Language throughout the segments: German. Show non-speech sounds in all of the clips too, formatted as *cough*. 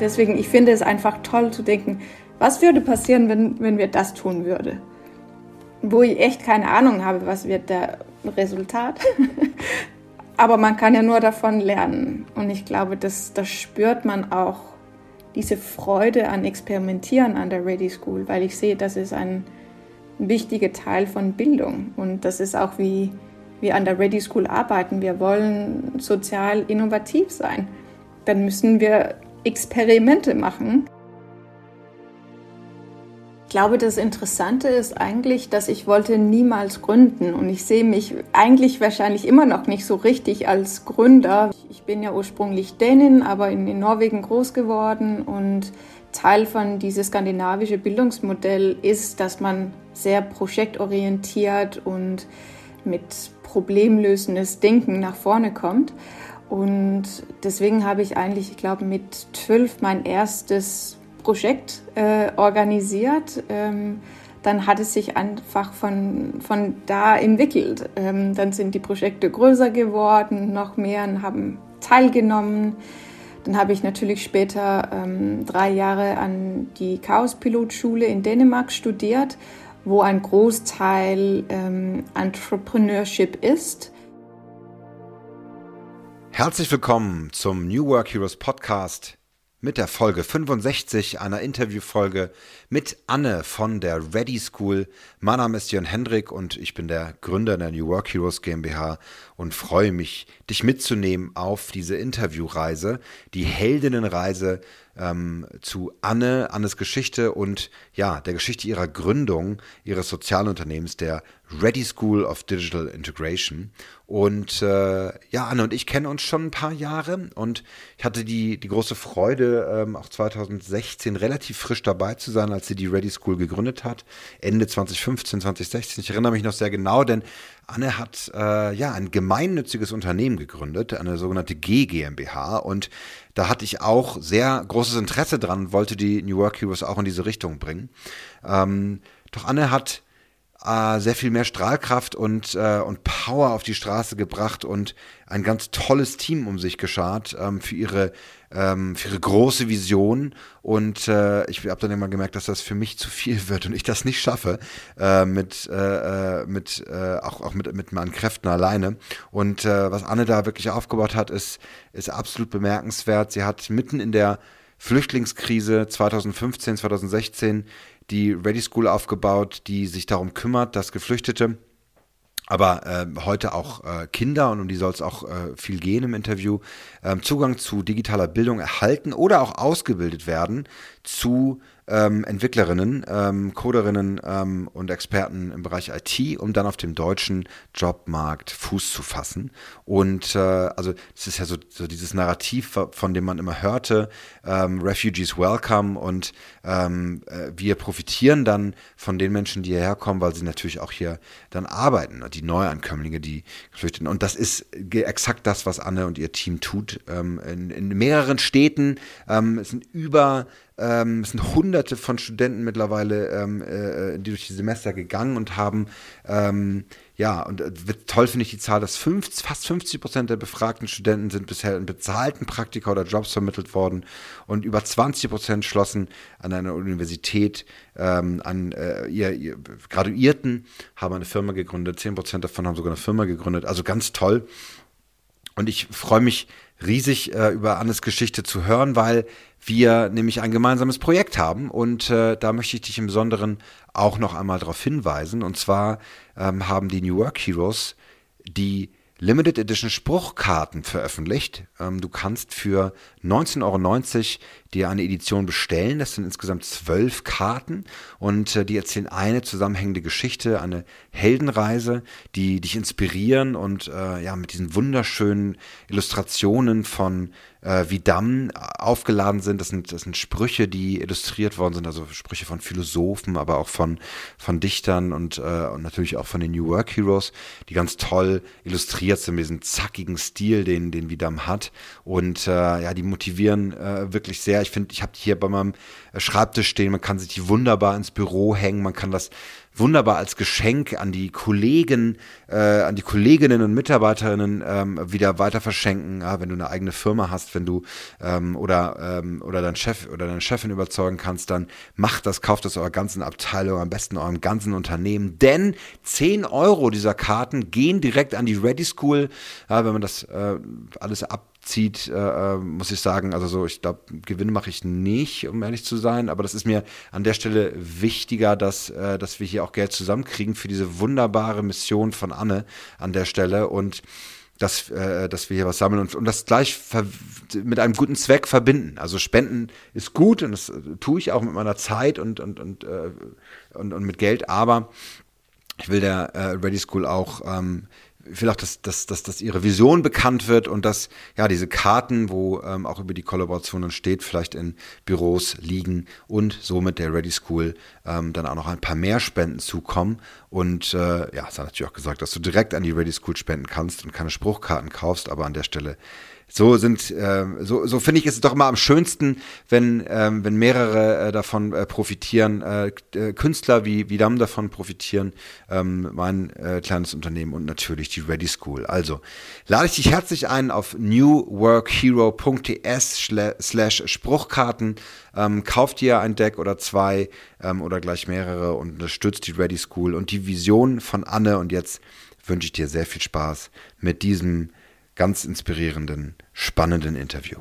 deswegen, ich finde es einfach toll zu denken, was würde passieren, wenn, wenn wir das tun würden? Wo ich echt keine Ahnung habe, was wird der Resultat. *laughs* Aber man kann ja nur davon lernen. Und ich glaube, das, das spürt man auch, diese Freude an Experimentieren an der Ready School, weil ich sehe, das ist ein wichtiger Teil von Bildung. Und das ist auch, wie wir an der Ready School arbeiten. Wir wollen sozial innovativ sein. Dann müssen wir Experimente machen. Ich glaube, das Interessante ist eigentlich, dass ich wollte niemals gründen und ich sehe mich eigentlich wahrscheinlich immer noch nicht so richtig als Gründer. Ich bin ja ursprünglich Dänin, aber in Norwegen groß geworden und Teil von diesem skandinavischen Bildungsmodell ist, dass man sehr projektorientiert und mit problemlösendes Denken nach vorne kommt. Und deswegen habe ich eigentlich, ich glaube, mit zwölf mein erstes Projekt äh, organisiert. Ähm, dann hat es sich einfach von, von da entwickelt. Ähm, dann sind die Projekte größer geworden, noch mehr haben teilgenommen. Dann habe ich natürlich später ähm, drei Jahre an die Chaos-Pilotschule in Dänemark studiert, wo ein Großteil ähm, Entrepreneurship ist. Herzlich willkommen zum New Work Heroes Podcast mit der Folge 65 einer Interviewfolge mit Anne von der Ready School. Mein Name ist Jörn Hendrik und ich bin der Gründer der New Work Heroes GmbH und freue mich, dich mitzunehmen auf diese Interviewreise, die Heldinnenreise ähm, zu Anne, Annes Geschichte und ja, der Geschichte ihrer Gründung ihres Sozialunternehmens, der Ready School of Digital Integration. Und äh, ja, Anne und ich kennen uns schon ein paar Jahre und ich hatte die, die große Freude, ähm, auch 2016 relativ frisch dabei zu sein, als sie die Ready School gegründet hat. Ende 2015, 2016. Ich erinnere mich noch sehr genau, denn Anne hat äh, ja ein gemeinnütziges Unternehmen gegründet, eine sogenannte G GmbH und da hatte ich auch sehr großes Interesse dran, wollte die New Work Heroes auch in diese Richtung bringen. Ähm, doch Anne hat äh, sehr viel mehr Strahlkraft und, äh, und Power auf die Straße gebracht und ein ganz tolles Team um sich geschart ähm, für ihre ähm, für ihre große Vision und äh, ich habe dann immer gemerkt, dass das für mich zu viel wird und ich das nicht schaffe äh, mit äh, äh mit äh, auch auch mit mit meinen Kräften alleine und äh, was Anne da wirklich aufgebaut hat, ist ist absolut bemerkenswert. Sie hat mitten in der Flüchtlingskrise 2015 2016 die Ready School aufgebaut, die sich darum kümmert, dass Geflüchtete, aber äh, heute auch äh, Kinder, und um die soll es auch äh, viel gehen im Interview, äh, Zugang zu digitaler Bildung erhalten oder auch ausgebildet werden zu ähm, Entwicklerinnen, ähm, Coderinnen ähm, und Experten im Bereich IT, um dann auf dem deutschen Jobmarkt Fuß zu fassen. Und äh, also es ist ja so, so dieses Narrativ, von dem man immer hörte, ähm, Refugees welcome und ähm, äh, wir profitieren dann von den Menschen, die hierher kommen, weil sie natürlich auch hier dann arbeiten, die Neuankömmlinge, die Geflüchteten. Und das ist exakt das, was Anne und ihr Team tut. Ähm, in, in mehreren Städten, ähm, es sind über ähm, es sind hunderte von Studenten mittlerweile, ähm, äh, die durch die Semester gegangen und haben, ähm, ja, und äh, toll finde ich die Zahl, dass fünf, fast 50 Prozent der befragten Studenten sind bisher in bezahlten Praktika oder Jobs vermittelt worden und über 20 Prozent schlossen an einer Universität ähm, an äh, ihr, ihr Graduierten, haben eine Firma gegründet, 10 Prozent davon haben sogar eine Firma gegründet, also ganz toll. Und ich freue mich riesig äh, über Annes Geschichte zu hören, weil wir nämlich ein gemeinsames Projekt haben und äh, da möchte ich dich im Besonderen auch noch einmal darauf hinweisen. Und zwar ähm, haben die New Work Heroes die Limited Edition Spruchkarten veröffentlicht. Ähm, du kannst für 19,90 Euro dir eine Edition bestellen. Das sind insgesamt zwölf Karten und äh, die erzählen eine zusammenhängende Geschichte, eine Heldenreise, die dich inspirieren und äh, ja mit diesen wunderschönen Illustrationen von äh, wie Damm aufgeladen sind. Das sind, das sind Sprüche, die illustriert worden sind, also Sprüche von Philosophen, aber auch von, von Dichtern und, äh, und natürlich auch von den New Work Heroes, die ganz toll illustriert sind mit diesem zackigen Stil, den, den Vidam hat. Und äh, ja, die motivieren äh, wirklich sehr. Ich finde, ich habe hier bei meinem Schreibtisch stehen, man kann sich die wunderbar ins Büro hängen, man kann das wunderbar als Geschenk an die Kollegen, äh, an die Kolleginnen und Mitarbeiterinnen ähm, wieder weiter verschenken, ja, wenn du eine eigene Firma hast, wenn du ähm, oder, ähm, oder dein Chef oder deine Chefin überzeugen kannst, dann macht das, kauft das eurer ganzen Abteilung, am besten eurem ganzen Unternehmen, denn 10 Euro dieser Karten gehen direkt an die Ready School, ja, wenn man das äh, alles ab zieht, äh, äh, muss ich sagen, also so, ich glaube, Gewinne mache ich nicht, um ehrlich zu sein, aber das ist mir an der Stelle wichtiger, dass, äh, dass wir hier auch Geld zusammenkriegen für diese wunderbare Mission von Anne an der Stelle und dass, äh, dass wir hier was sammeln und, und das gleich mit einem guten Zweck verbinden. Also Spenden ist gut und das tue ich auch mit meiner Zeit und, und, und, äh, und, und mit Geld, aber ich will der äh, Ready School auch ähm, auch, dass, dass, dass, dass ihre Vision bekannt wird und dass ja diese Karten, wo ähm, auch über die Kollaborationen steht, vielleicht in Büros liegen und somit der Ready School ähm, dann auch noch ein paar mehr Spenden zukommen. Und äh, ja, es hat natürlich auch gesagt, dass du direkt an die Ready School spenden kannst und keine Spruchkarten kaufst, aber an der Stelle so sind, äh, so, so finde ich es doch immer am schönsten, wenn, ähm, wenn mehrere äh, davon äh, profitieren, äh, äh, Künstler wie, wie Dam davon profitieren, ähm, mein äh, kleines Unternehmen und natürlich die Ready School. Also lade ich dich herzlich ein auf newworkhero.ts slash Spruchkarten. Ähm, kauft dir ein Deck oder zwei ähm, oder gleich mehrere und unterstützt die Ready School und die Vision von Anne. Und jetzt wünsche ich dir sehr viel Spaß mit diesem ganz inspirierenden, spannenden Interview.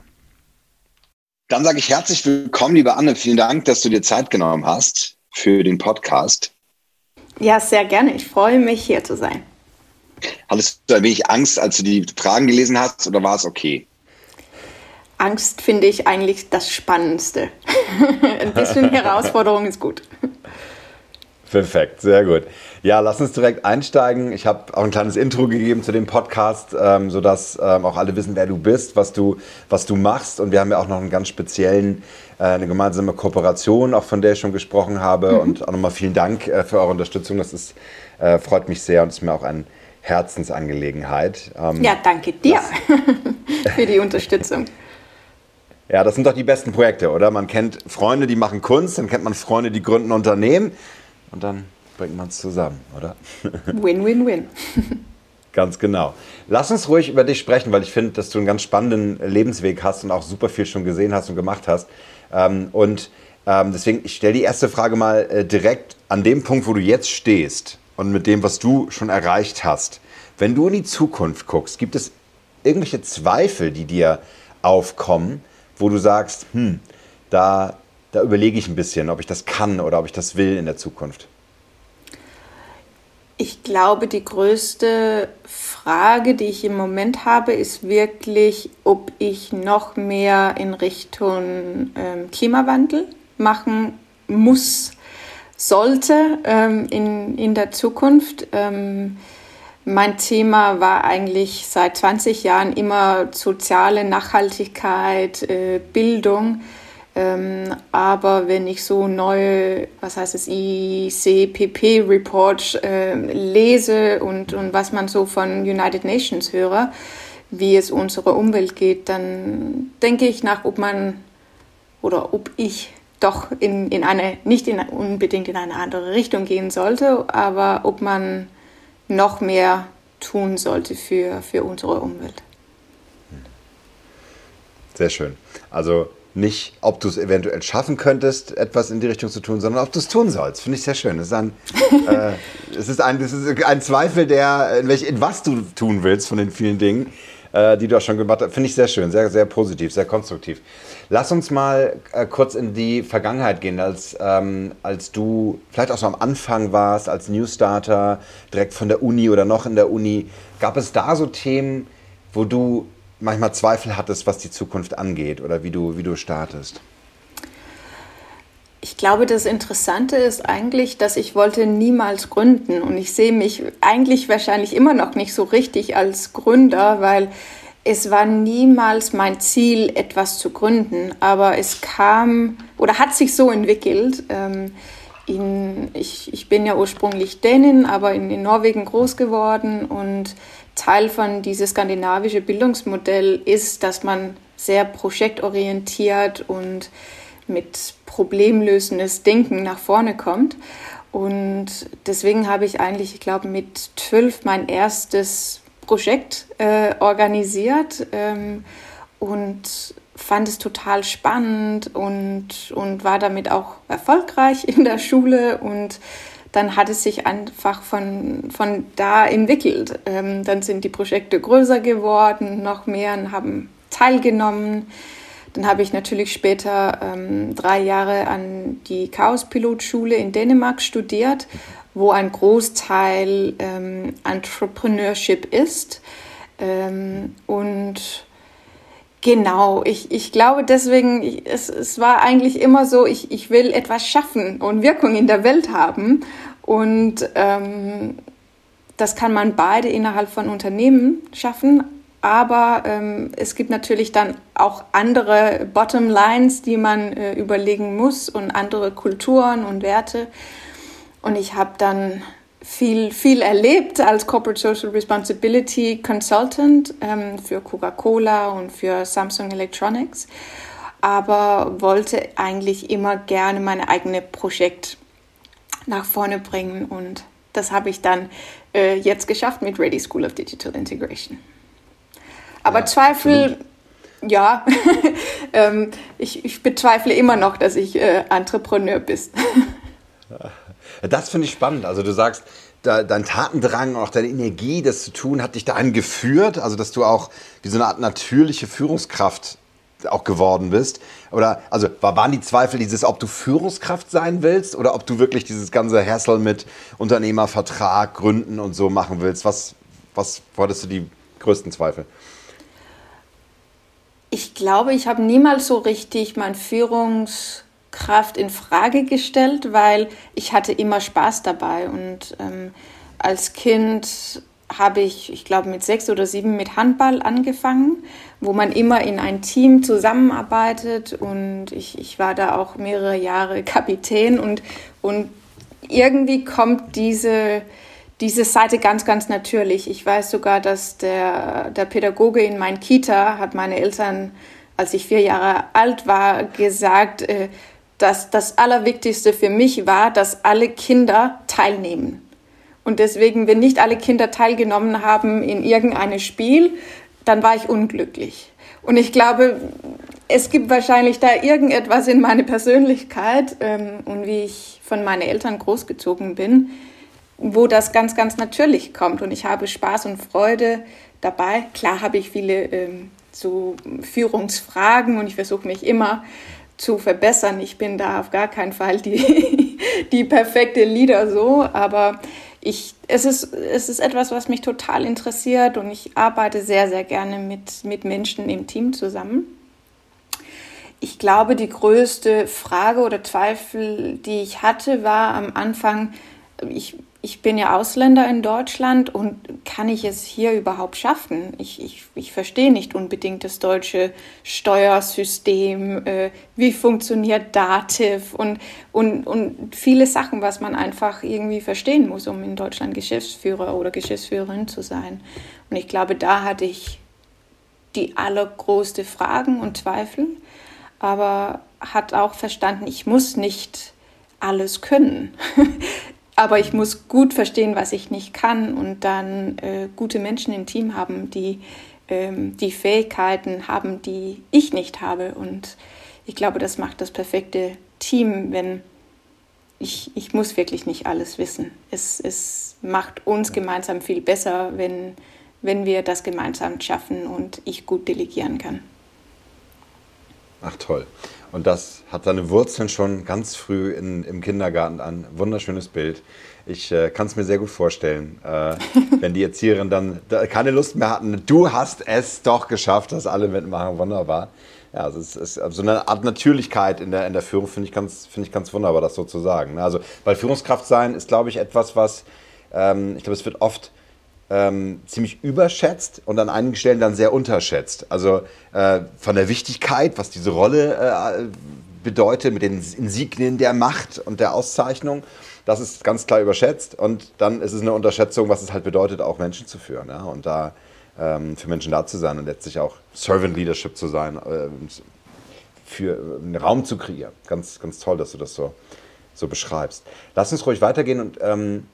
Dann sage ich herzlich willkommen, liebe Anne. Vielen Dank, dass du dir Zeit genommen hast für den Podcast. Ja, sehr gerne. Ich freue mich, hier zu sein. Hattest du ein wenig Angst, als du die Fragen gelesen hast, oder war es okay? Angst finde ich eigentlich das Spannendste. *laughs* ein bisschen *laughs* Herausforderung ist gut. Perfekt, sehr gut. Ja, lass uns direkt einsteigen. Ich habe auch ein kleines Intro gegeben zu dem Podcast, ähm, sodass ähm, auch alle wissen, wer du bist, was du, was du machst. Und wir haben ja auch noch einen ganz speziellen, äh, eine gemeinsame Kooperation, auch von der ich schon gesprochen habe. Mhm. Und auch nochmal vielen Dank äh, für eure Unterstützung. Das ist, äh, freut mich sehr und ist mir auch ein Herzensangelegenheit. Ähm, ja, danke dir *laughs* für die Unterstützung. *laughs* Ja, das sind doch die besten Projekte, oder? Man kennt Freunde, die machen Kunst, dann kennt man Freunde, die gründen Unternehmen und dann bringt man es zusammen, oder? *laughs* Win-win-win. Ganz genau. Lass uns ruhig über dich sprechen, weil ich finde, dass du einen ganz spannenden Lebensweg hast und auch super viel schon gesehen hast und gemacht hast. Ähm, und ähm, deswegen, ich stelle die erste Frage mal äh, direkt an dem Punkt, wo du jetzt stehst und mit dem, was du schon erreicht hast. Wenn du in die Zukunft guckst, gibt es irgendwelche Zweifel, die dir aufkommen, wo du sagst, hm, da, da überlege ich ein bisschen, ob ich das kann oder ob ich das will in der Zukunft? Ich glaube, die größte Frage, die ich im Moment habe, ist wirklich, ob ich noch mehr in Richtung ähm, Klimawandel machen muss, sollte ähm, in, in der Zukunft. Ähm, mein Thema war eigentlich seit 20 Jahren immer soziale Nachhaltigkeit, äh, Bildung. Ähm, aber wenn ich so neue, was heißt es, ICPP-Reports äh, lese und, und was man so von United Nations höre, wie es unserer Umwelt geht, dann denke ich nach, ob man oder ob ich doch in, in eine, nicht in, unbedingt in eine andere Richtung gehen sollte, aber ob man noch mehr tun sollte für, für unsere Umwelt. Sehr schön. Also nicht, ob du es eventuell schaffen könntest, etwas in die Richtung zu tun, sondern ob du es tun sollst. Finde ich sehr schön. Es ist ein, *laughs* äh, es ist ein, es ist ein Zweifel, der, in, welch, in was du tun willst von den vielen Dingen, äh, die du auch schon gemacht hast. Finde ich sehr schön, sehr, sehr positiv, sehr konstruktiv. Lass uns mal äh, kurz in die Vergangenheit gehen, als, ähm, als du vielleicht auch so am Anfang warst, als Newstarter, direkt von der Uni oder noch in der Uni. Gab es da so Themen, wo du manchmal Zweifel hattest, was die Zukunft angeht oder wie du, wie du startest? Ich glaube, das Interessante ist eigentlich, dass ich wollte niemals gründen und ich sehe mich eigentlich wahrscheinlich immer noch nicht so richtig als Gründer, weil es war niemals mein Ziel, etwas zu gründen, aber es kam oder hat sich so entwickelt. Ähm, in, ich, ich bin ja ursprünglich Dänin, aber in, in Norwegen groß geworden und Teil von dieses skandinavische Bildungsmodell ist, dass man sehr projektorientiert und mit problemlösendes Denken nach vorne kommt. Und deswegen habe ich eigentlich, ich glaube, mit zwölf mein erstes Projekt äh, organisiert ähm, und fand es total spannend und, und war damit auch erfolgreich in der Schule und dann hat es sich einfach von, von da entwickelt. Ähm, dann sind die Projekte größer geworden, noch mehr haben teilgenommen. Dann habe ich natürlich später ähm, drei Jahre an die Chaos-Pilotschule in Dänemark studiert, wo ein Großteil ähm, Entrepreneurship ist. Ähm, und Genau, ich, ich glaube deswegen, ich, es, es war eigentlich immer so, ich, ich will etwas schaffen und Wirkung in der Welt haben. Und ähm, das kann man beide innerhalb von Unternehmen schaffen. Aber ähm, es gibt natürlich dann auch andere Bottomlines, die man äh, überlegen muss und andere Kulturen und Werte. Und ich habe dann viel, viel erlebt als Corporate Social Responsibility Consultant ähm, für Coca-Cola und für Samsung Electronics, aber wollte eigentlich immer gerne mein eigenes Projekt nach vorne bringen und das habe ich dann äh, jetzt geschafft mit Ready School of Digital Integration. Aber ja, Zweifel, absolut. ja, *laughs* ähm, ich, ich, bezweifle immer noch, dass ich äh, Entrepreneur bin. *laughs* Das finde ich spannend. Also du sagst, dein Tatendrang und auch deine Energie, das zu tun, hat dich dahin geführt, also dass du auch wie so eine Art natürliche Führungskraft auch geworden bist. Oder also waren die Zweifel dieses, ob du Führungskraft sein willst oder ob du wirklich dieses ganze Hassel mit Unternehmervertrag, Gründen und so machen willst? Was, was hattest du die größten Zweifel? Ich glaube, ich habe niemals so richtig mein Führungs Kraft in Frage gestellt, weil ich hatte immer Spaß dabei. Und ähm, als Kind habe ich, ich glaube, mit sechs oder sieben mit Handball angefangen, wo man immer in ein Team zusammenarbeitet. Und ich, ich war da auch mehrere Jahre *laughs* Kapitän. Und, und irgendwie kommt diese, diese Seite ganz, ganz natürlich. Ich weiß sogar, dass der, der Pädagoge in mein Kita hat meine Eltern, als ich vier Jahre alt war, gesagt, äh, dass das Allerwichtigste für mich war, dass alle Kinder teilnehmen. Und deswegen, wenn nicht alle Kinder teilgenommen haben in irgendeinem Spiel, dann war ich unglücklich. Und ich glaube, es gibt wahrscheinlich da irgendetwas in meiner Persönlichkeit ähm, und wie ich von meinen Eltern großgezogen bin, wo das ganz, ganz natürlich kommt. Und ich habe Spaß und Freude dabei. Klar habe ich viele ähm, so Führungsfragen und ich versuche mich immer zu verbessern. Ich bin da auf gar keinen Fall die, *laughs* die perfekte Leader so, aber ich, es, ist, es ist etwas, was mich total interessiert und ich arbeite sehr, sehr gerne mit, mit Menschen im Team zusammen. Ich glaube, die größte Frage oder Zweifel, die ich hatte, war am Anfang, ich ich bin ja Ausländer in Deutschland und kann ich es hier überhaupt schaffen? Ich, ich, ich verstehe nicht unbedingt das deutsche Steuersystem, äh, wie funktioniert Dativ und, und, und viele Sachen, was man einfach irgendwie verstehen muss, um in Deutschland Geschäftsführer oder Geschäftsführerin zu sein. Und ich glaube, da hatte ich die allergrößte Fragen und Zweifel, aber hat auch verstanden, ich muss nicht alles können. *laughs* Aber ich muss gut verstehen, was ich nicht kann und dann äh, gute Menschen im Team haben, die ähm, die Fähigkeiten haben, die ich nicht habe. Und ich glaube, das macht das perfekte Team, wenn ich, ich muss wirklich nicht alles wissen. Es, es macht uns gemeinsam viel besser, wenn, wenn wir das gemeinsam schaffen und ich gut delegieren kann. Ach toll. Und das hat seine Wurzeln schon ganz früh in, im Kindergarten an. Wunderschönes Bild. Ich äh, kann es mir sehr gut vorstellen, äh, *laughs* wenn die Erzieherin dann keine Lust mehr hatten. Du hast es doch geschafft, dass alle mitmachen. Wunderbar. Ja, also es ist so eine Art Natürlichkeit in der, in der Führung, finde ich, ganz, find ich ganz wunderbar, das so zu sagen. Also, weil Führungskraft sein ist, glaube ich, etwas, was, ähm, ich glaube, es wird oft ähm, ziemlich überschätzt und an einigen Stellen dann sehr unterschätzt. Also äh, von der Wichtigkeit, was diese Rolle äh, bedeutet, mit den Insignien der Macht und der Auszeichnung, das ist ganz klar überschätzt. Und dann ist es eine Unterschätzung, was es halt bedeutet, auch Menschen zu führen. Ja? Und da ähm, für Menschen da zu sein und letztlich auch Servant Leadership zu sein, äh, für einen Raum zu kreieren. Ganz, ganz toll, dass du das so, so beschreibst. Lass uns ruhig weitergehen und ähm,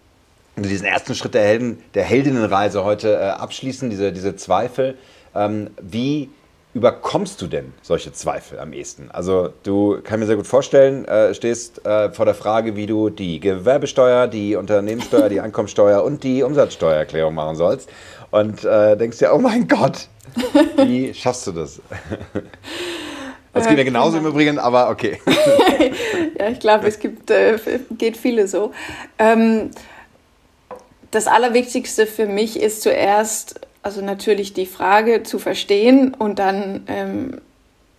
diesen ersten Schritt der, Helden, der Heldinnenreise heute äh, abschließen, diese, diese Zweifel. Ähm, wie überkommst du denn solche Zweifel am ehesten? Also du kann mir sehr gut vorstellen, äh, stehst äh, vor der Frage, wie du die Gewerbesteuer, die Unternehmenssteuer, die *laughs* Einkommensteuer und die Umsatzsteuererklärung machen sollst und äh, denkst dir, oh mein Gott, wie *laughs* schaffst du das? *laughs* Das geht mir genauso im Übrigen, aber okay. ja, ich glaube, es gibt, äh, geht viele so. Ähm, das Allerwichtigste für mich ist zuerst, also natürlich die Frage zu verstehen und dann ähm,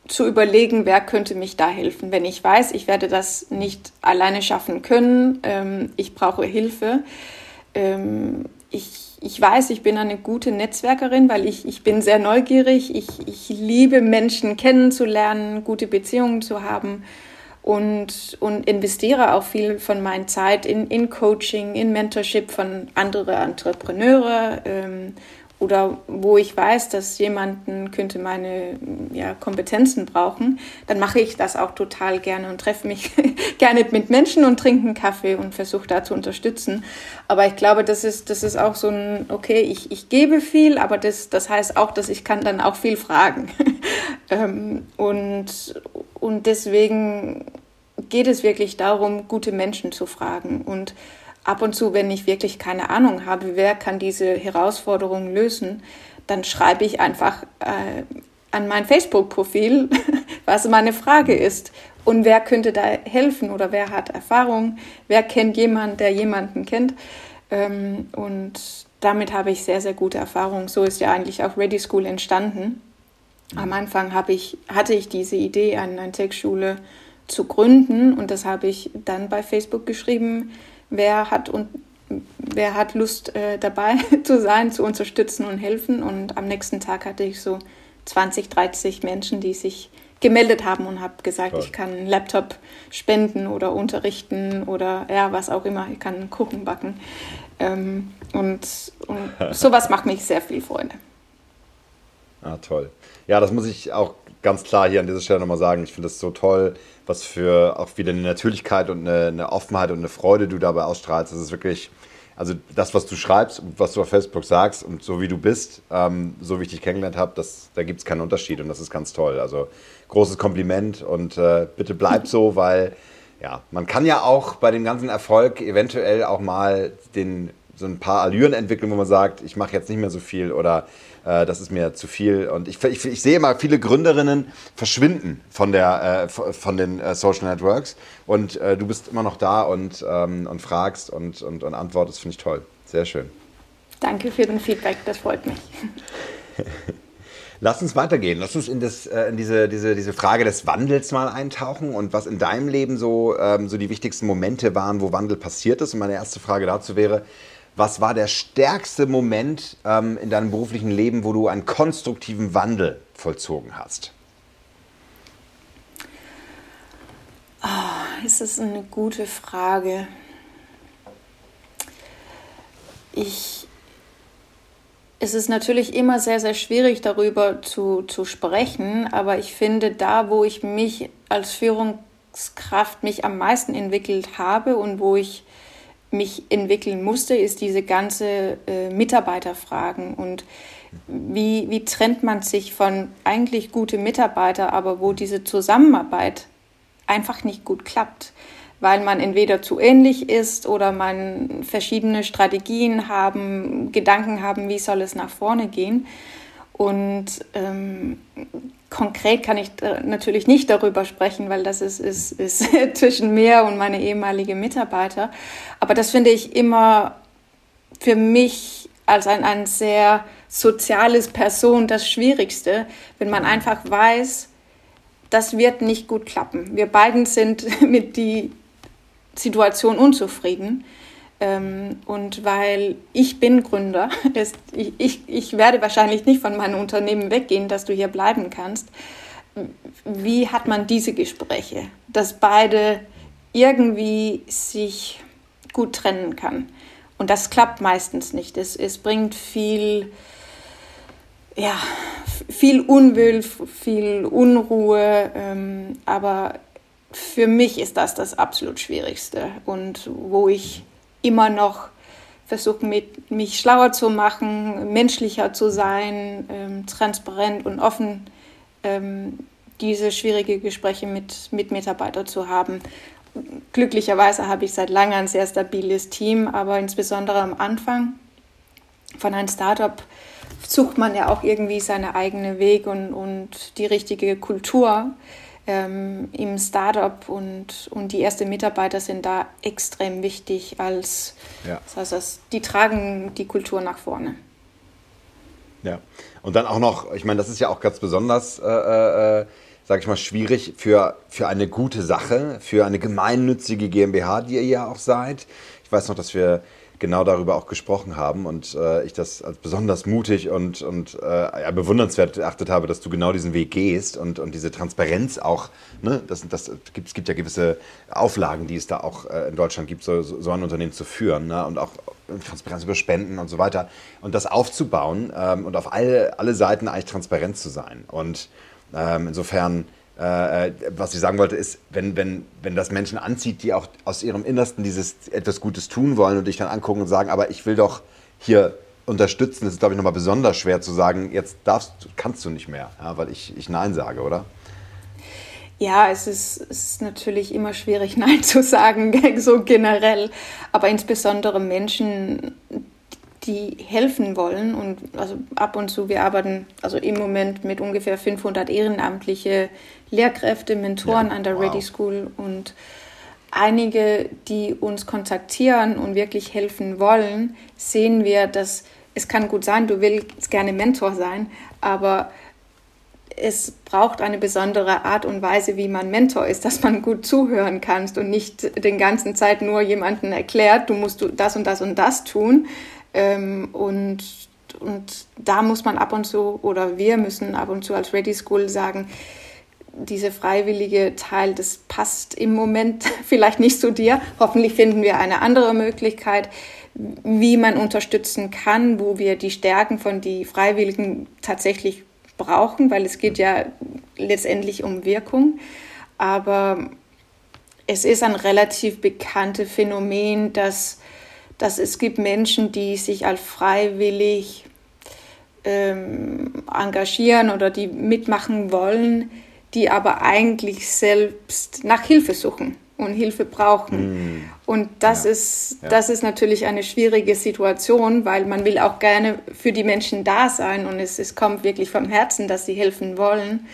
zu überlegen, wer könnte mich da helfen. Wenn ich weiß, ich werde das nicht alleine schaffen können, ähm, ich brauche Hilfe. Ähm, ich, ich weiß, ich bin eine gute Netzwerkerin, weil ich, ich bin sehr neugierig. Ich, ich liebe Menschen kennenzulernen, gute Beziehungen zu haben und, und investiere auch viel von meiner Zeit in, in Coaching, in Mentorship von anderen Entrepreneure ähm, oder wo ich weiß, dass jemanden könnte meine ja, Kompetenzen brauchen, dann mache ich das auch total gerne und treffe mich *laughs* gerne mit Menschen und trinke einen Kaffee und versuche da zu unterstützen. Aber ich glaube, das ist, das ist auch so ein, okay, ich, ich gebe viel, aber das, das heißt auch, dass ich kann dann auch viel fragen. *laughs* ähm, und, und deswegen geht es wirklich darum, gute Menschen zu fragen. Und ab und zu, wenn ich wirklich keine Ahnung habe, wer kann diese Herausforderung lösen, dann schreibe ich einfach äh, an mein Facebook-Profil, *laughs* was meine Frage ist. Und wer könnte da helfen oder wer hat Erfahrung, wer kennt jemanden, der jemanden kennt. Ähm, und damit habe ich sehr, sehr gute Erfahrungen. So ist ja eigentlich auch Ready School entstanden. Am Anfang ich, hatte ich diese Idee, an einer Tech-Schule zu gründen und das habe ich dann bei Facebook geschrieben. Wer hat, und, wer hat Lust äh, dabei *laughs* zu sein, zu unterstützen und helfen? Und am nächsten Tag hatte ich so 20, 30 Menschen, die sich gemeldet haben und habe gesagt, Toll. ich kann einen Laptop spenden oder unterrichten oder ja, was auch immer. Ich kann Kuchen backen. Ähm, und, und *laughs* sowas macht mich sehr viel Freude. Ah, toll. Ja, das muss ich auch ganz klar hier an dieser Stelle nochmal sagen. Ich finde das so toll, was für auch wieder eine Natürlichkeit und eine, eine, Offenheit und eine Freude du dabei ausstrahlst. Das ist wirklich, also das, was du schreibst und was du auf Facebook sagst und so wie du bist, ähm, so wie ich dich kennengelernt habe, da gibt es keinen Unterschied und das ist ganz toll. Also großes Kompliment und äh, bitte bleib so, *laughs* weil ja, man kann ja auch bei dem ganzen Erfolg eventuell auch mal den so ein paar Allüren entwickeln, wo man sagt, ich mache jetzt nicht mehr so viel oder äh, das ist mir zu viel. Und ich, ich, ich, sehe immer, viele Gründerinnen verschwinden von, der, äh, von den äh, Social Networks und äh, du bist immer noch da und, ähm, und fragst und, und, und antwortest, finde ich toll. Sehr schön. Danke für den Feedback, das freut mich. Lass uns weitergehen. Lass uns in, das, äh, in diese, diese, diese Frage des Wandels mal eintauchen und was in deinem Leben so, ähm, so die wichtigsten Momente waren, wo Wandel passiert ist. Und meine erste Frage dazu wäre, was war der stärkste Moment ähm, in deinem beruflichen Leben, wo du einen konstruktiven Wandel vollzogen hast? Oh, ist das eine gute Frage. Ich, es ist natürlich immer sehr, sehr schwierig darüber zu, zu sprechen, aber ich finde, da, wo ich mich als Führungskraft mich am meisten entwickelt habe und wo ich mich entwickeln musste, ist diese ganze äh, Mitarbeiterfragen und wie, wie trennt man sich von eigentlich gute Mitarbeiter, aber wo diese Zusammenarbeit einfach nicht gut klappt, weil man entweder zu ähnlich ist oder man verschiedene Strategien haben, Gedanken haben, wie soll es nach vorne gehen. Und ähm, konkret kann ich natürlich nicht darüber sprechen, weil das ist, ist, ist *laughs* zwischen mir und meine ehemalige Mitarbeiter. Aber das finde ich immer für mich als ein, ein sehr soziales Person das Schwierigste, wenn man einfach weiß, das wird nicht gut klappen. Wir beiden sind *laughs* mit die Situation unzufrieden. Ähm, und weil ich bin Gründer, *laughs* ist, ich, ich werde wahrscheinlich nicht von meinem Unternehmen weggehen, dass du hier bleiben kannst. Wie hat man diese Gespräche, dass beide irgendwie sich gut trennen kann? Und das klappt meistens nicht. Es, es bringt viel, ja, viel Unwill, viel Unruhe. Ähm, aber für mich ist das das absolut Schwierigste und wo ich immer noch versuche, mich schlauer zu machen, menschlicher zu sein, ähm, transparent und offen, ähm, diese schwierige Gespräche mit, mit Mitarbeitern zu haben. Glücklicherweise habe ich seit langem ein sehr stabiles Team, aber insbesondere am Anfang von einem Startup sucht man ja auch irgendwie seine eigene Weg und, und die richtige Kultur ähm, im Startup und, und die ersten Mitarbeiter sind da extrem wichtig als, ja. das heißt, die tragen die Kultur nach vorne. Ja, und dann auch noch, ich meine, das ist ja auch ganz besonders, äh, äh, sage ich mal, schwierig für, für eine gute Sache, für eine gemeinnützige GmbH, die ihr ja auch seid. Ich weiß noch, dass wir genau darüber auch gesprochen haben und äh, ich das als besonders mutig und, und äh, bewundernswert erachtet habe, dass du genau diesen Weg gehst und, und diese Transparenz auch, ne, das, das gibt, es gibt ja gewisse Auflagen, die es da auch äh, in Deutschland gibt, so, so ein Unternehmen zu führen ne, und auch Transparenz über Spenden und so weiter. Und das aufzubauen ähm, und auf alle, alle Seiten eigentlich transparent zu sein. Und ähm, insofern äh, was ich sagen wollte, ist, wenn, wenn, wenn das Menschen anzieht, die auch aus ihrem Innersten dieses etwas Gutes tun wollen und dich dann angucken und sagen, aber ich will doch hier unterstützen, das ist, glaube ich, nochmal besonders schwer zu sagen, jetzt darfst, kannst du nicht mehr, ja, weil ich, ich Nein sage, oder? Ja, es ist, es ist natürlich immer schwierig, *laughs* Nein zu sagen, *laughs* so generell. Aber insbesondere Menschen, die helfen wollen. Und also ab und zu, wir arbeiten also im Moment mit ungefähr 500 ehrenamtliche Lehrkräfte, Mentoren ja, an der wow. Ready School und einige, die uns kontaktieren und wirklich helfen wollen, sehen wir, dass es kann gut sein, du willst gerne Mentor sein, aber es braucht eine besondere Art und Weise, wie man Mentor ist, dass man gut zuhören kannst und nicht den ganzen Zeit nur jemanden erklärt, du musst das und das und das tun, ähm, und, und da muss man ab und zu, oder wir müssen ab und zu als Ready School sagen, diese freiwillige Teil, das passt im Moment *laughs* vielleicht nicht zu dir. Hoffentlich finden wir eine andere Möglichkeit, wie man unterstützen kann, wo wir die Stärken von die Freiwilligen tatsächlich brauchen, weil es geht ja letztendlich um Wirkung. Aber es ist ein relativ bekanntes Phänomen, dass dass es gibt Menschen, die sich als freiwillig ähm, engagieren oder die mitmachen wollen, die aber eigentlich selbst nach Hilfe suchen und Hilfe brauchen. Mm. Und das, ja. ist, ja. das ist natürlich eine schwierige Situation, weil man will auch gerne für die Menschen da sein und es, es kommt wirklich vom Herzen, dass sie helfen wollen.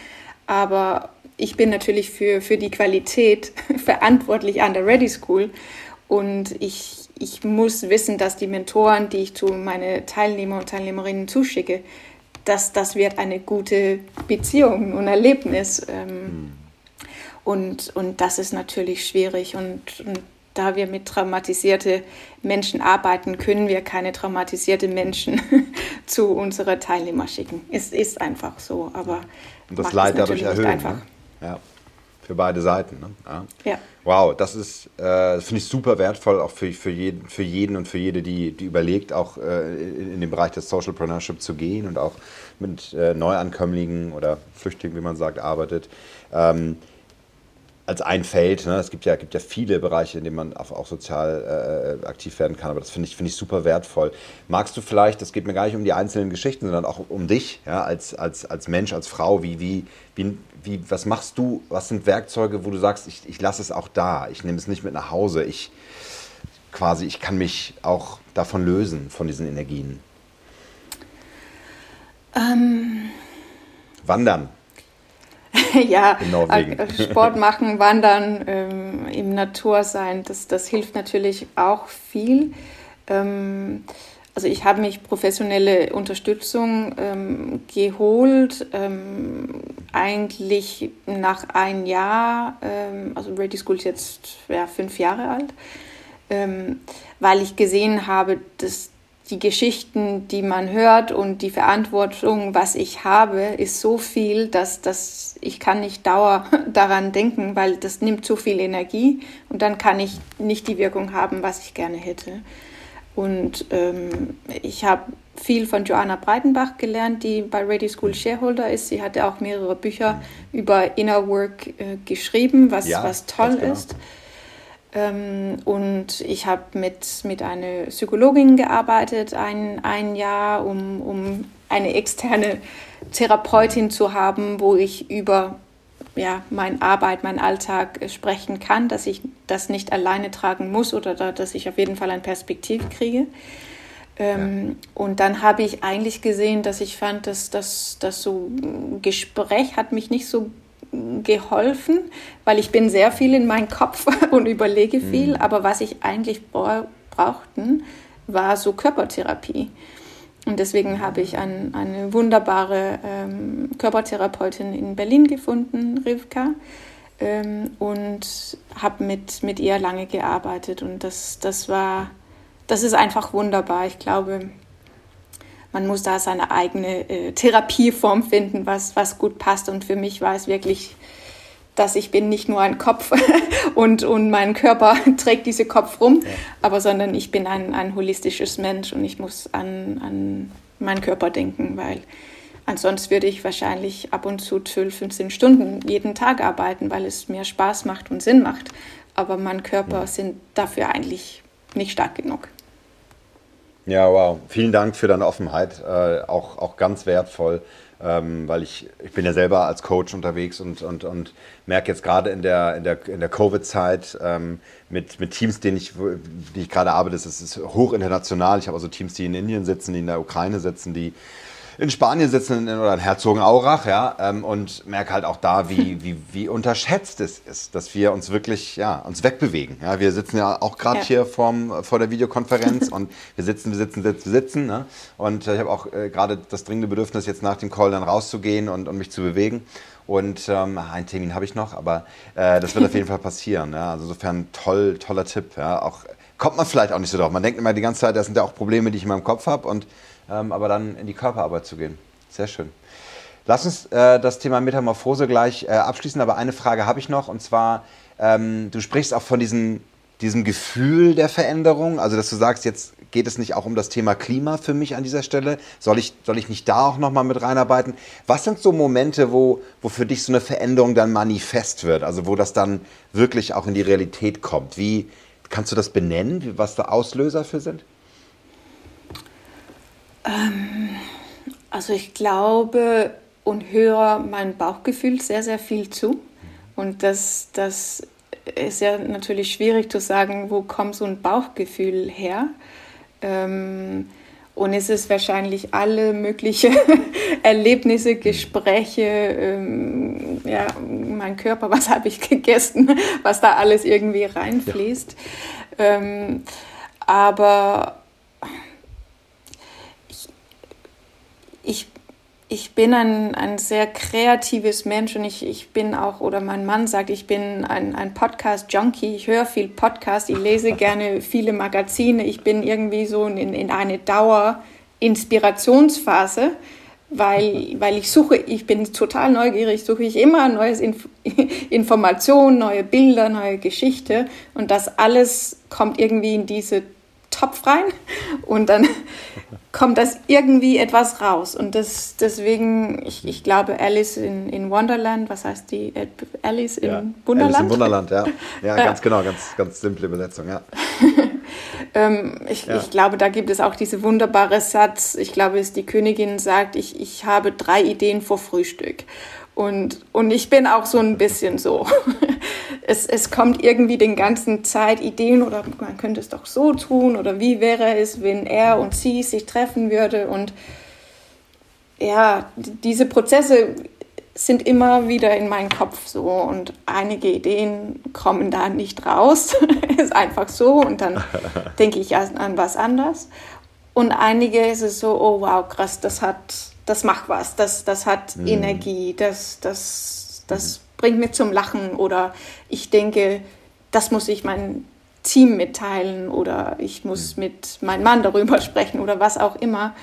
Aber ich bin natürlich für, für die Qualität *laughs* verantwortlich an der Ready School und ich, ich muss wissen, dass die Mentoren, die ich zu meine Teilnehmer und Teilnehmerinnen zuschicke, dass das wird eine gute Beziehung und Erlebnis. Ähm, hm. und, und das ist natürlich schwierig. Und, und da wir mit traumatisierten Menschen arbeiten, können wir keine traumatisierten Menschen *laughs* zu unseren Teilnehmern schicken. Es ist einfach so, aber und das Leid dadurch erhöhen. Ne? Ja für beide Seiten. Ne? Ja. ja. Wow, das ist, äh, finde ich super wertvoll, auch für, für, jeden, für jeden und für jede, die, die überlegt, auch äh, in, in den Bereich des Socialpreneurship zu gehen und auch mit äh, Neuankömmlingen oder Flüchtlingen, wie man sagt, arbeitet. Ähm, als ein Feld. Ne? Es gibt ja, gibt ja viele Bereiche, in denen man auch, auch sozial äh, aktiv werden kann, aber das finde ich, find ich super wertvoll. Magst du vielleicht, das geht mir gar nicht um die einzelnen Geschichten, sondern auch um dich ja, als, als, als Mensch, als Frau, wie, wie, wie, wie, was machst du, was sind Werkzeuge, wo du sagst, ich, ich lasse es auch da, ich nehme es nicht mit nach Hause, ich quasi, ich kann mich auch davon lösen, von diesen Energien? Ähm. Wandern. *laughs* ja, äh, Sport *laughs* machen, Wandern, ähm, im Natur sein, das, das hilft natürlich auch viel. Ähm, also ich habe mich professionelle Unterstützung ähm, geholt, ähm, eigentlich nach ein Jahr, ähm, also Ready School ist jetzt ja, fünf Jahre alt, ähm, weil ich gesehen habe, dass die Geschichten, die man hört und die Verantwortung, was ich habe, ist so viel, dass, dass ich kann nicht dauer *laughs* daran denken, weil das nimmt zu viel Energie und dann kann ich nicht die Wirkung haben, was ich gerne hätte. Und ähm, ich habe viel von Joanna Breitenbach gelernt, die bei Radio School Shareholder ist. Sie hatte auch mehrere Bücher über Inner Work äh, geschrieben, was, ja, was toll genau. ist. Ähm, und ich habe mit, mit einer Psychologin gearbeitet, ein, ein Jahr, um, um eine externe Therapeutin zu haben, wo ich über ja, meine Arbeit, meinen Alltag sprechen kann, dass ich das nicht alleine tragen muss oder da, dass ich auf jeden Fall ein Perspektiv kriege. Ähm, ja. Und dann habe ich eigentlich gesehen, dass ich fand, dass das so Gespräch hat mich nicht so geholfen, weil ich bin sehr viel in meinem Kopf *laughs* und überlege mhm. viel, mhm. aber was ich eigentlich brauchten, war so Körpertherapie. Und deswegen habe ich ein, eine wunderbare ähm, Körpertherapeutin in Berlin gefunden, Rivka, ähm, und habe mit, mit ihr lange gearbeitet. Und das, das war, das ist einfach wunderbar. Ich glaube, man muss da seine eigene äh, Therapieform finden, was, was gut passt. Und für mich war es wirklich dass ich bin nicht nur ein Kopf *laughs* und, und mein Körper *laughs* trägt diese Kopf rum, ja. aber sondern ich bin ein, ein holistisches Mensch und ich muss an, an meinen Körper denken, weil ansonsten würde ich wahrscheinlich ab und zu 12, 15 Stunden jeden Tag arbeiten, weil es mir Spaß macht und Sinn macht. Aber mein Körper ja. sind dafür eigentlich nicht stark genug. Ja, wow. Vielen Dank für deine Offenheit. Äh, auch, auch ganz wertvoll ähm, weil ich, ich bin ja selber als Coach unterwegs und, und, und merke jetzt gerade in der, in der, in der Covid-Zeit ähm, mit, mit Teams, denen ich, die ich gerade arbeite, das ist hoch international. Ich habe also Teams, die in Indien sitzen, die in der Ukraine sitzen, die in Spanien sitzen oder in Herzogenaurach, ja, ähm, und merke halt auch da, wie, *laughs* wie, wie unterschätzt es ist, dass wir uns wirklich, ja, uns wegbewegen. Ja, wir sitzen ja auch gerade ja. hier vorm, vor der Videokonferenz *laughs* und wir sitzen, wir sitzen, sitzen, sitzen, ne? Und ich habe auch äh, gerade das dringende Bedürfnis, jetzt nach dem Call dann rauszugehen und, und mich zu bewegen. Und ähm, einen Termin habe ich noch, aber äh, das wird auf jeden *laughs* Fall passieren. Ja? Also insofern toll, toller Tipp. Ja? Auch kommt man vielleicht auch nicht so drauf. Man denkt immer die ganze Zeit, das sind ja auch Probleme, die ich in meinem Kopf habe und ähm, aber dann in die Körperarbeit zu gehen. Sehr schön. Lass uns äh, das Thema Metamorphose gleich äh, abschließen, aber eine Frage habe ich noch und zwar, ähm, du sprichst auch von diesen, diesem Gefühl der Veränderung, also dass du sagst, jetzt geht es nicht auch um das Thema Klima für mich an dieser Stelle, soll ich, soll ich nicht da auch nochmal mit reinarbeiten? Was sind so Momente, wo, wo für dich so eine Veränderung dann manifest wird, also wo das dann wirklich auch in die Realität kommt? Wie, kannst du das benennen, was da Auslöser für sind? Ähm, also ich glaube und höre mein Bauchgefühl sehr, sehr viel zu. Und das, das ist ja natürlich schwierig zu sagen, wo kommt so ein Bauchgefühl her. Ähm, und es ist wahrscheinlich alle möglichen *laughs* Erlebnisse, Gespräche, ähm, ja, mein Körper, was habe ich gegessen, was da alles irgendwie reinfließt. Ja. Ähm, aber ich, ich bin ein, ein sehr kreatives Mensch und ich, ich bin auch, oder mein Mann sagt, ich bin ein, ein Podcast-Junkie. Ich höre viel Podcast, ich lese gerne viele Magazine. Ich bin irgendwie so in, in eine Dauer-Inspirationsphase, weil, weil ich suche, ich bin total neugierig, suche ich immer neues Inf *laughs* Informationen, neue Bilder, neue Geschichte und das alles kommt irgendwie in diese Topf rein und dann *laughs* kommt das irgendwie etwas raus. Und das, deswegen, ich, ich glaube, Alice in, in Wonderland, was heißt die? Alice in ja, Wunderland? Alice in Wunderland, ja. *laughs* Ja, ganz genau, ganz, ganz simple Übersetzung, ja. *laughs* ähm, ich, ja. ich glaube, da gibt es auch diese wunderbare Satz, ich glaube, es die Königin sagt, ich, ich habe drei Ideen vor Frühstück. Und, und ich bin auch so ein bisschen so. *laughs* Es, es kommt irgendwie den ganzen Zeit Ideen oder man könnte es doch so tun oder wie wäre es, wenn er und sie sich treffen würde. Und ja, diese Prozesse sind immer wieder in meinem Kopf so und einige Ideen kommen da nicht raus. *laughs* ist einfach so und dann *laughs* denke ich an was anderes. Und einige ist es so, oh wow, krass, das hat das macht was, das, das hat mhm. Energie, das, das, das mhm. bringt mir zum Lachen oder ich denke, das muss ich meinem Team mitteilen oder ich muss mhm. mit meinem Mann darüber sprechen oder was auch immer.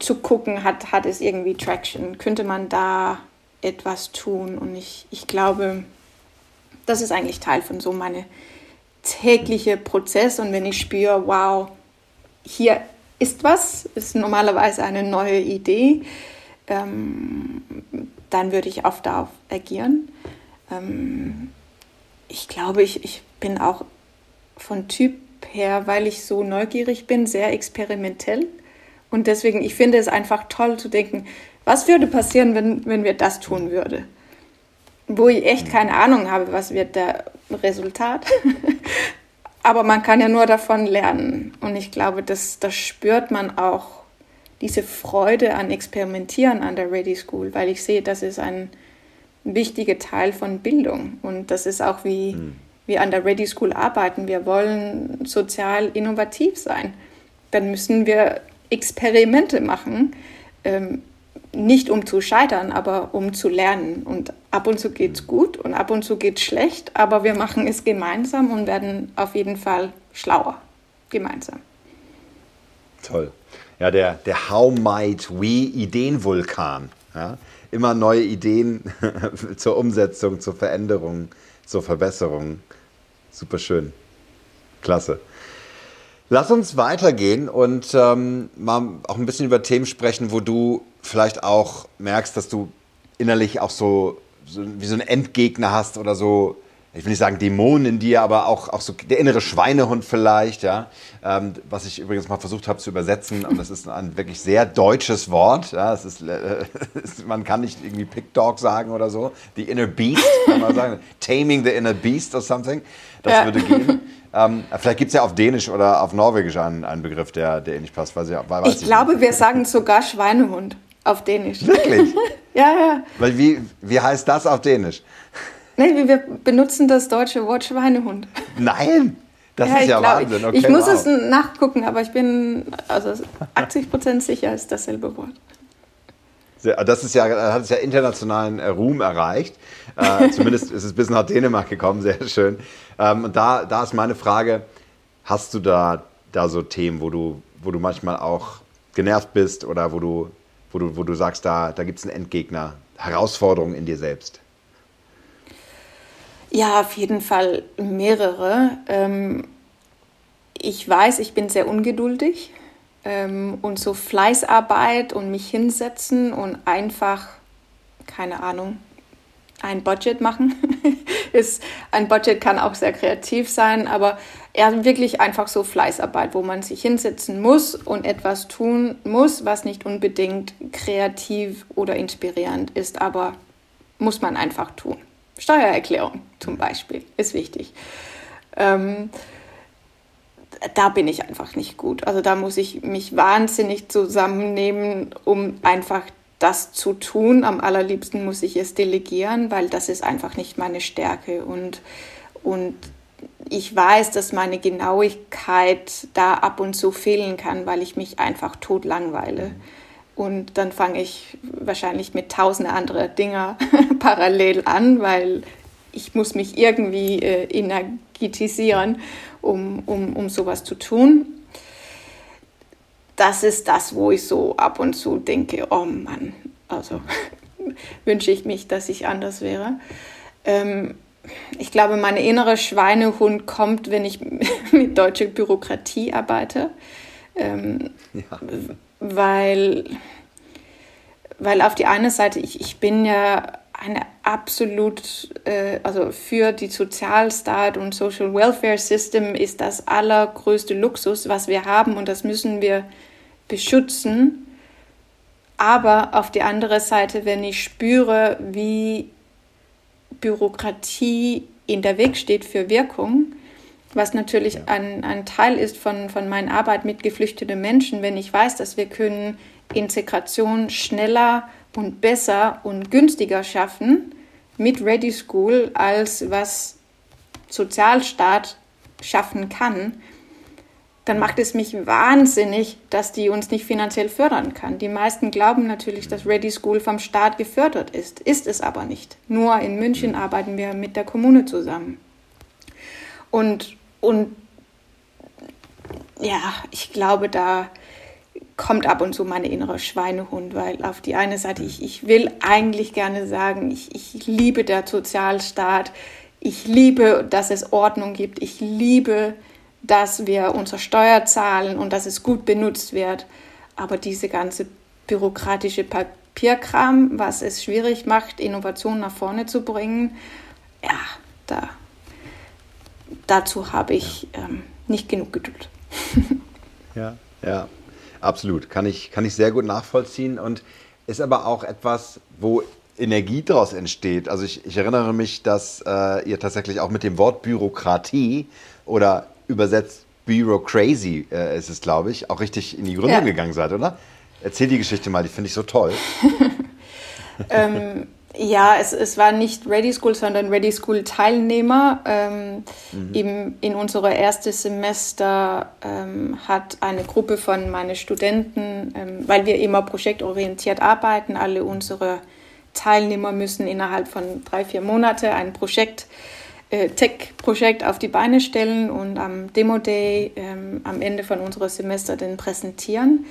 Zu gucken, hat, hat es irgendwie Traction, könnte man da etwas tun und ich, ich glaube, das ist eigentlich Teil von so meinem täglichen Prozess und wenn ich spüre, wow, hier ist was, ist normalerweise eine neue Idee, ähm, dann würde ich auch darauf agieren. Ähm, ich glaube, ich, ich bin auch von Typ her, weil ich so neugierig bin, sehr experimentell. Und deswegen, ich finde es einfach toll zu denken, was würde passieren, wenn, wenn wir das tun würden? Wo ich echt keine Ahnung habe, was wird der Resultat. *laughs* Aber man kann ja nur davon lernen. Und ich glaube, das, das spürt man auch, diese Freude an Experimentieren an der Ready School, weil ich sehe, das ist ein wichtiger Teil von Bildung. Und das ist auch wie mhm. wir an der Ready School arbeiten. Wir wollen sozial innovativ sein. Dann müssen wir Experimente machen, ähm, nicht um zu scheitern, aber um zu lernen. Und ab und zu geht es gut und ab und zu geht es schlecht, aber wir machen es gemeinsam und werden auf jeden Fall schlauer gemeinsam. Toll. Ja, der, der How Might We Ideenvulkan. Ja? Immer neue Ideen *laughs* zur Umsetzung, zur Veränderung, zur Verbesserung. Super schön. Klasse. Lass uns weitergehen und ähm, mal auch ein bisschen über Themen sprechen, wo du vielleicht auch merkst, dass du innerlich auch so, so wie so ein Endgegner hast oder so, ich will nicht sagen Dämonen in dir, aber auch, auch so der innere Schweinehund vielleicht, ja. Ähm, was ich übrigens mal versucht habe zu übersetzen, und das ist ein wirklich sehr deutsches Wort. Ja, es ist, äh, *laughs* man kann nicht irgendwie Pig Dog sagen oder so. The Inner Beast, kann man sagen. *laughs* Taming the Inner Beast or something. Das ja. würde gehen. Ähm, vielleicht gibt es ja auf Dänisch oder auf Norwegisch einen, einen Begriff, der, der ähnlich passt. Weiß ich, weiß ich, ich glaube, nicht. wir sagen sogar Schweinehund auf Dänisch. Wirklich? *laughs* ja, ja. Weil wie, wie heißt das auf Dänisch? Nee, wir benutzen das deutsche Wort Schweinehund. Nein! Das ja, ist ja glaub, Wahnsinn. Okay, ich muss wow. es nachgucken, aber ich bin also 80 Prozent sicher, ist dasselbe Wort. Das ist ja, hat es ja internationalen äh, Ruhm erreicht. Äh, *laughs* zumindest ist es bis nach Dänemark gekommen, sehr schön. Ähm, und da, da ist meine Frage: Hast du da, da so Themen, wo du, wo du manchmal auch genervt bist oder wo du, wo du, wo du sagst, da, da gibt es einen Endgegner, Herausforderungen in dir selbst? Ja, auf jeden Fall mehrere. Ähm, ich weiß, ich bin sehr ungeduldig ähm, und so Fleißarbeit und mich hinsetzen und einfach, keine Ahnung, ein Budget machen. *laughs* ist, ein Budget kann auch sehr kreativ sein, aber eher wirklich einfach so Fleißarbeit, wo man sich hinsetzen muss und etwas tun muss, was nicht unbedingt kreativ oder inspirierend ist, aber muss man einfach tun. Steuererklärung zum Beispiel ist wichtig. Ähm, da bin ich einfach nicht gut. Also da muss ich mich wahnsinnig zusammennehmen, um einfach das zu tun. Am allerliebsten muss ich es delegieren, weil das ist einfach nicht meine Stärke. Und, und ich weiß, dass meine Genauigkeit da ab und zu fehlen kann, weil ich mich einfach tot langweile. Und dann fange ich wahrscheinlich mit tausende andere Dinge *laughs* parallel an, weil ich muss mich irgendwie äh, energetisieren, um, um, um sowas zu tun. Das ist das, wo ich so ab und zu denke, oh Mann, also *laughs* wünsche ich mich, dass ich anders wäre. Ähm, ich glaube, mein innerer Schweinehund kommt, wenn ich *laughs* mit deutscher Bürokratie arbeite. Ähm, ja. Weil, weil auf die eine Seite, ich, ich bin ja eine absolut, äh, also für die Sozialstaat und Social Welfare System ist das allergrößte Luxus, was wir haben und das müssen wir beschützen. Aber auf die andere Seite, wenn ich spüre, wie Bürokratie in der Weg steht für Wirkung, was natürlich ja. ein, ein Teil ist von, von meiner Arbeit mit geflüchteten Menschen, wenn ich weiß, dass wir können Integration schneller und besser und günstiger schaffen mit Ready School, als was Sozialstaat schaffen kann, dann macht es mich wahnsinnig, dass die uns nicht finanziell fördern kann. Die meisten glauben natürlich, dass Ready School vom Staat gefördert ist. Ist es aber nicht. Nur in München arbeiten wir mit der Kommune zusammen. Und, und ja, ich glaube, da, kommt ab und zu meine innere Schweinehund, weil auf die eine Seite, ich, ich will eigentlich gerne sagen, ich, ich liebe der Sozialstaat, ich liebe, dass es Ordnung gibt, ich liebe dass wir unsere Steuer zahlen und dass es gut benutzt wird. Aber diese ganze bürokratische Papierkram, was es schwierig macht, Innovationen nach vorne zu bringen, ja, da, dazu habe ich ähm, nicht genug Geduld. *laughs* ja, ja, absolut. Kann ich, kann ich sehr gut nachvollziehen und ist aber auch etwas, wo Energie daraus entsteht. Also ich, ich erinnere mich, dass äh, ihr tatsächlich auch mit dem Wort Bürokratie oder übersetzt Bureaucrazy äh, ist es, glaube ich, auch richtig in die Gründung ja. gegangen seid, oder? Erzähl die Geschichte mal, die finde ich so toll. *laughs* ähm, ja, es, es war nicht Ready School, sondern Ready School Teilnehmer. Ähm, mhm. im, in unserem ersten Semester ähm, hat eine Gruppe von meinen Studenten, ähm, weil wir immer projektorientiert arbeiten, alle unsere Teilnehmer müssen innerhalb von drei, vier Monaten ein Projekt, äh, Tech-Projekt auf die Beine stellen und am Demo Day ähm, am Ende von unserem Semester dann präsentieren.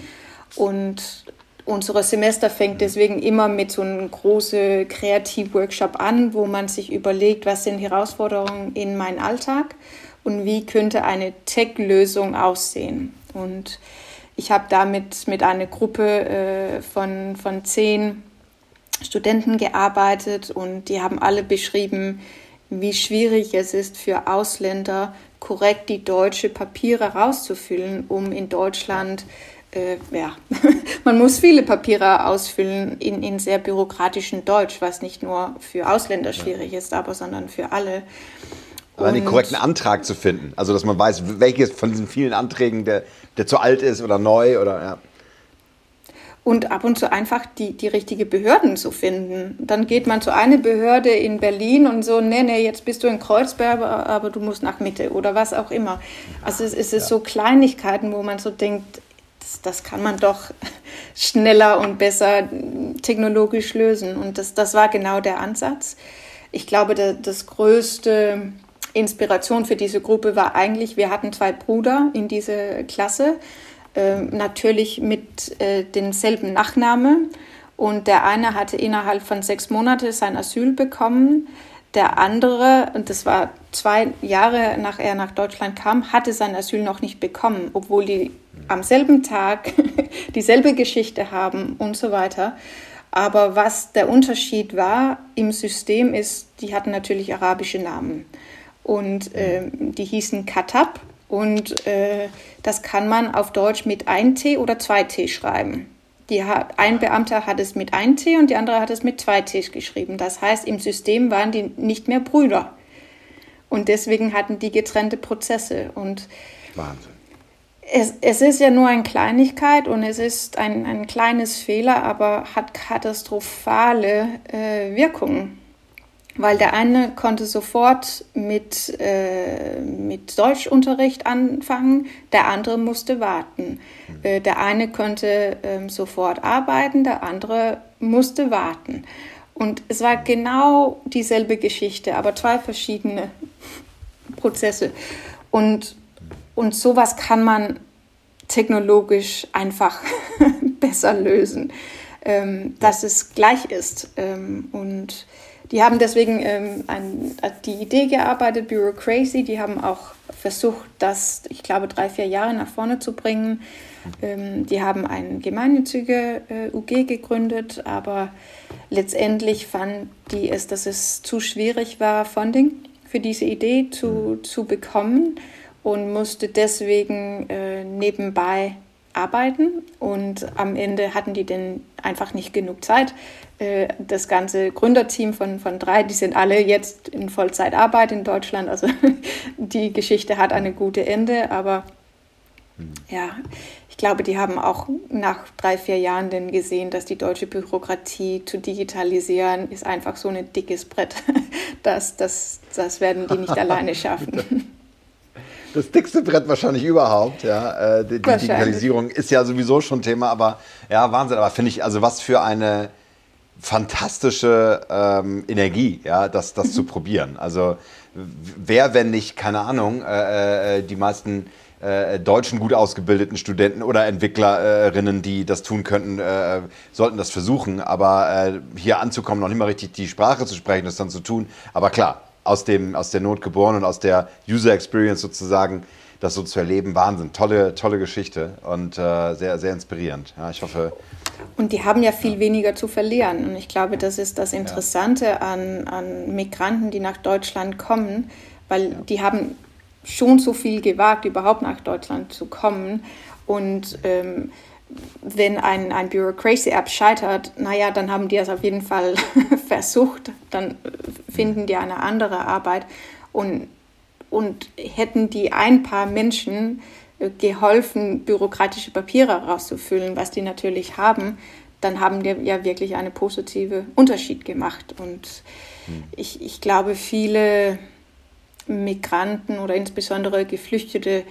Und unser Semester fängt deswegen immer mit so einem großen Kreativworkshop an, wo man sich überlegt, was sind Herausforderungen in meinem Alltag und wie könnte eine Tech-Lösung aussehen. Und ich habe damit mit einer Gruppe äh, von, von zehn Studenten gearbeitet und die haben alle beschrieben, wie schwierig es ist für Ausländer, korrekt die deutsche Papiere rauszufüllen, um in Deutschland äh, ja, *laughs* man muss viele Papiere ausfüllen in, in sehr bürokratischen Deutsch, was nicht nur für Ausländer schwierig ist, aber sondern für alle. Aber den korrekten Antrag zu finden, also dass man weiß, welches von diesen vielen Anträgen, der, der zu alt ist oder neu oder ja und ab und zu einfach die, die richtige Behörden zu finden. Dann geht man zu einer Behörde in Berlin und so, nee, nee, jetzt bist du in Kreuzberg, aber du musst nach Mitte oder was auch immer. Also es, es ist ja. so Kleinigkeiten, wo man so denkt, das, das, kann man doch *laughs* schneller und besser technologisch lösen. Und das, das war genau der Ansatz. Ich glaube, der, das größte Inspiration für diese Gruppe war eigentlich, wir hatten zwei Brüder in dieser Klasse äh, natürlich mit äh, denselben Nachnamen. Und der eine hatte innerhalb von sechs Monaten sein Asyl bekommen. Der andere, und das war zwei Jahre nach er nach Deutschland kam, hatte sein Asyl noch nicht bekommen, obwohl die am selben Tag *laughs* dieselbe Geschichte haben und so weiter. Aber was der Unterschied war im System ist, die hatten natürlich arabische Namen. Und äh, die hießen Katab und äh, das kann man auf Deutsch mit ein T oder zwei T schreiben. Die ein Beamter hat es mit ein T und die andere hat es mit zwei T geschrieben. Das heißt, im System waren die nicht mehr Brüder. Und deswegen hatten die getrennte Prozesse. Und Wahnsinn. Es, es ist ja nur eine Kleinigkeit und es ist ein, ein kleines Fehler, aber hat katastrophale äh, Wirkungen weil der eine konnte sofort mit, äh, mit Deutschunterricht anfangen, der andere musste warten. Mhm. Äh, der eine konnte äh, sofort arbeiten, der andere musste warten. Und es war genau dieselbe Geschichte, aber zwei verschiedene *laughs* Prozesse. Und, und sowas kann man technologisch einfach *laughs* besser lösen, ähm, dass es gleich ist. Ähm, und die haben deswegen ähm, ein, die Idee gearbeitet, Bureaucracy. Die haben auch versucht, das, ich glaube, drei, vier Jahre nach vorne zu bringen. Ähm, die haben ein gemeinnützige äh, UG gegründet, aber letztendlich fanden die es, dass es zu schwierig war, Funding für diese Idee zu, mhm. zu bekommen und musste deswegen äh, nebenbei arbeiten und am Ende hatten die dann einfach nicht genug Zeit. Äh, das ganze Gründerteam von, von drei, die sind alle jetzt in Vollzeitarbeit in Deutschland. Also *laughs* die Geschichte hat eine gute Ende, aber hm. ja, ich glaube, die haben auch nach drei, vier Jahren dann gesehen, dass die deutsche Bürokratie zu digitalisieren ist einfach so ein dickes Brett. *laughs* Das, das, das werden die nicht alleine *laughs* schaffen das dickste Brett wahrscheinlich überhaupt. Ja, äh, die, die Digitalisierung ist ja sowieso schon Thema, aber ja, Wahnsinn. Aber finde ich, also was für eine fantastische ähm, Energie, ja, das, das zu *laughs* probieren. Also wer, wenn nicht, keine Ahnung, äh, äh, die meisten äh, deutschen gut ausgebildeten Studenten oder Entwicklerinnen, die das tun könnten, äh, sollten das versuchen. Aber äh, hier anzukommen, noch nicht mal richtig die Sprache zu sprechen, das dann zu tun. Aber klar, aus, dem, aus der Not geboren und aus der User Experience sozusagen das so zu erleben, Wahnsinn. Tolle, tolle Geschichte und äh, sehr, sehr inspirierend. Ja, ich hoffe. Und die haben ja viel ja. weniger zu verlieren. Und ich glaube, das ist das Interessante ja. an, an Migranten, die nach Deutschland kommen, weil die haben schon so viel gewagt, überhaupt nach Deutschland zu kommen. Und ähm, wenn ein, ein Bureaucracy-App scheitert, naja, dann haben die es auf jeden Fall *laughs* versucht, dann finden die eine andere Arbeit. Und und hätten die ein paar Menschen äh, geholfen, bürokratische Papiere rauszufüllen, was die natürlich haben, dann haben die ja wirklich einen positiven Unterschied gemacht. Und hm. ich, ich glaube, viele Migranten oder insbesondere Geflüchtete,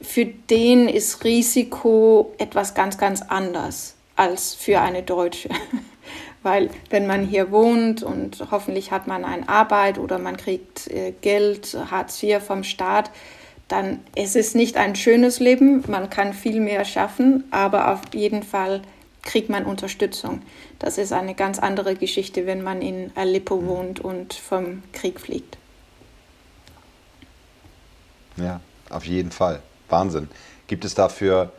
für den ist Risiko etwas ganz, ganz anders als für eine Deutsche. *laughs* Weil wenn man hier wohnt und hoffentlich hat man eine Arbeit oder man kriegt äh, Geld, Hartz IV vom Staat, dann ist es nicht ein schönes Leben. Man kann viel mehr schaffen, aber auf jeden Fall kriegt man Unterstützung. Das ist eine ganz andere Geschichte, wenn man in Aleppo wohnt und vom Krieg fliegt. Ja, auf jeden Fall. Wahnsinn. Gibt es dafür,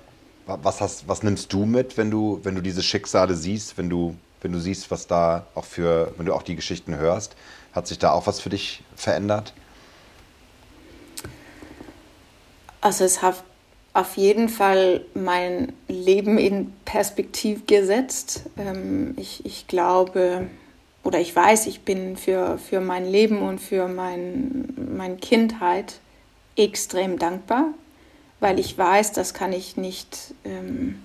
was, hast, was nimmst du mit, wenn du, wenn du diese Schicksale siehst, wenn du wenn du siehst, was da auch für, wenn du auch die Geschichten hörst, hat sich da auch was für dich verändert? Also es hat auf jeden Fall mein Leben in Perspektiv gesetzt. Ähm, ich, ich glaube oder ich weiß, ich bin für, für mein Leben und für mein, meine Kindheit extrem dankbar, weil ich weiß, das kann ich nicht, ähm,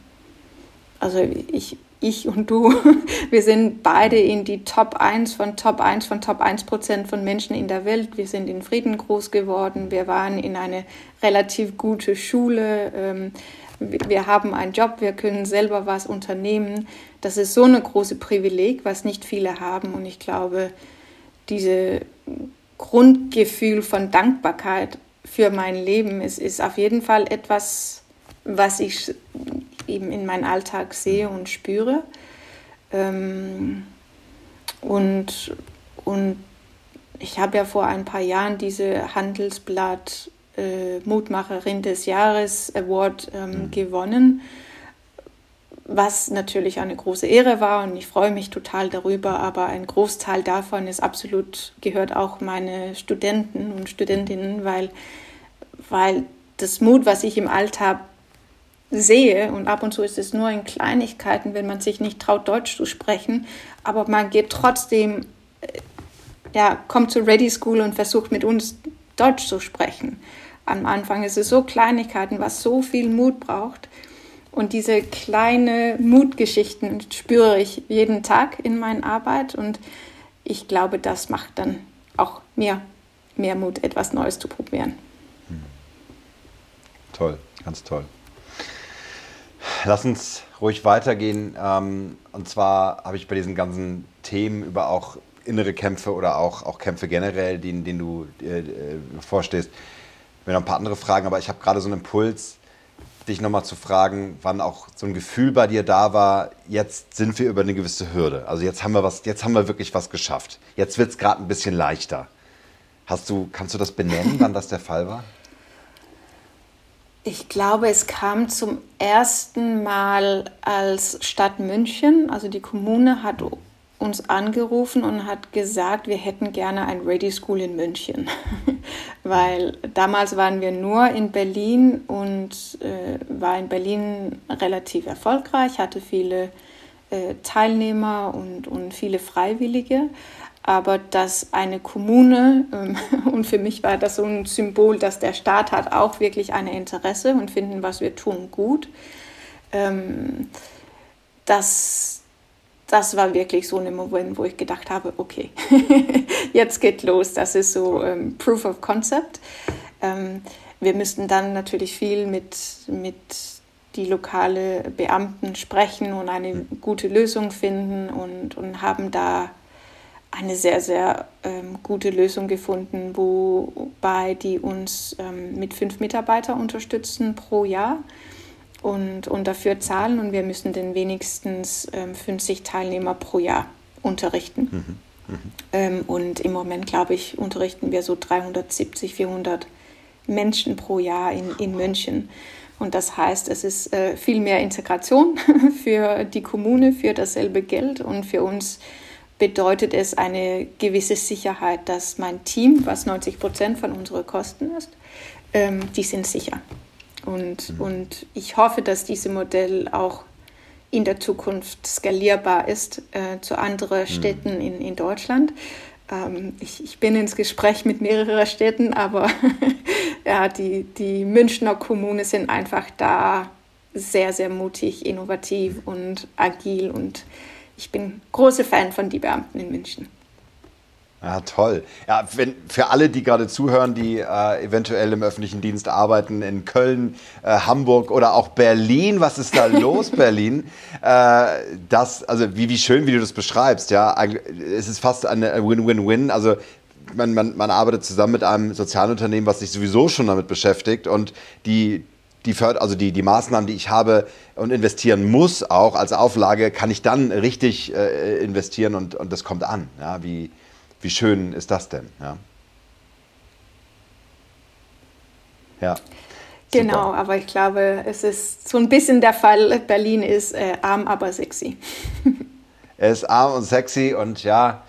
also ich, ich und du, *laughs* wir sind beide in die Top 1 von Top 1 von Top 1 Prozent von Menschen in der Welt. Wir sind in Frieden groß geworden. Wir waren in eine relativ gute Schule. Ähm, wir haben einen Job. Wir können selber was unternehmen. Das ist so eine große Privileg, was nicht viele haben. Und ich glaube, diese Grundgefühl von Dankbarkeit für mein Leben ist, ist auf jeden Fall etwas, was ich eben in meinem Alltag sehe und spüre. Ähm, und, und ich habe ja vor ein paar Jahren diese Handelsblatt äh, Mutmacherin des Jahres Award ähm, mhm. gewonnen, was natürlich eine große Ehre war und ich freue mich total darüber, aber ein Großteil davon ist absolut, gehört auch meine Studenten und Studentinnen, weil, weil das Mut, was ich im Alltag sehe, und ab und zu ist es nur in Kleinigkeiten, wenn man sich nicht traut, Deutsch zu sprechen, aber man geht trotzdem, äh, ja, kommt zur Ready School und versucht mit uns Deutsch zu sprechen. Am Anfang ist es so Kleinigkeiten, was so viel Mut braucht. Und diese kleine Mutgeschichten spüre ich jeden Tag in meiner Arbeit und ich glaube, das macht dann auch mehr, mehr Mut, etwas Neues zu probieren. Hm. Toll, ganz toll. Lass uns ruhig weitergehen. Ähm, und zwar habe ich bei diesen ganzen Themen über auch innere Kämpfe oder auch, auch Kämpfe generell, denen, denen du äh, vorstehst, mir noch ein paar andere Fragen. Aber ich habe gerade so einen Impuls, dich nochmal zu fragen, wann auch so ein Gefühl bei dir da war, jetzt sind wir über eine gewisse Hürde. Also jetzt haben wir was, jetzt haben wir wirklich was geschafft. Jetzt wird es gerade ein bisschen leichter. Hast du, kannst du das benennen, wann das der Fall war? Ich glaube, es kam zum ersten Mal als Stadt München, also die Kommune hat uns angerufen und hat gesagt, wir hätten gerne ein Ready School in München, *laughs* weil damals waren wir nur in Berlin und äh, war in Berlin relativ erfolgreich, hatte viele äh, Teilnehmer und, und viele Freiwillige aber dass eine Kommune, ähm, *laughs* und für mich war das so ein Symbol, dass der Staat hat auch wirklich ein Interesse und finden, was wir tun, gut. Ähm, das, das war wirklich so ein Moment, wo ich gedacht habe, okay, *laughs* jetzt geht los. Das ist so ähm, Proof of Concept. Ähm, wir müssten dann natürlich viel mit, mit die lokale Beamten sprechen und eine gute Lösung finden und, und haben da eine sehr, sehr ähm, gute Lösung gefunden, wobei die uns ähm, mit fünf Mitarbeitern unterstützen pro Jahr und, und dafür zahlen und wir müssen dann wenigstens ähm, 50 Teilnehmer pro Jahr unterrichten. Mhm. Mhm. Ähm, und im Moment, glaube ich, unterrichten wir so 370, 400 Menschen pro Jahr in, in München. Und das heißt, es ist äh, viel mehr Integration *laughs* für die Kommune, für dasselbe Geld. Und für uns bedeutet es eine gewisse Sicherheit, dass mein Team, was 90 Prozent von unseren Kosten ist, ähm, die sind sicher. Und, mhm. und ich hoffe, dass dieses Modell auch in der Zukunft skalierbar ist äh, zu anderen mhm. Städten in, in Deutschland. Ähm, ich, ich, bin ins Gespräch mit mehreren Städten, aber *laughs* ja, die, die Münchner Kommune sind einfach da sehr, sehr mutig, innovativ und agil und ich bin großer Fan von die Beamten in München. Ja, toll. Ja, wenn, für alle, die gerade zuhören, die äh, eventuell im öffentlichen Dienst arbeiten, in Köln, äh, Hamburg oder auch Berlin, was ist da *laughs* los, Berlin? Äh, das, also wie, wie schön, wie du das beschreibst, ja. Es ist fast eine Win-Win-Win. Also man, man, man arbeitet zusammen mit einem Sozialunternehmen, was sich sowieso schon damit beschäftigt und die, die, also die, die Maßnahmen, die ich habe und investieren muss, auch als Auflage, kann ich dann richtig äh, investieren und, und das kommt an. Ja, wie, wie schön ist das denn? Ja. ja. Genau, aber ich glaube, es ist so ein bisschen der Fall, Berlin ist äh, arm, aber sexy. *laughs* er ist arm und sexy und ja,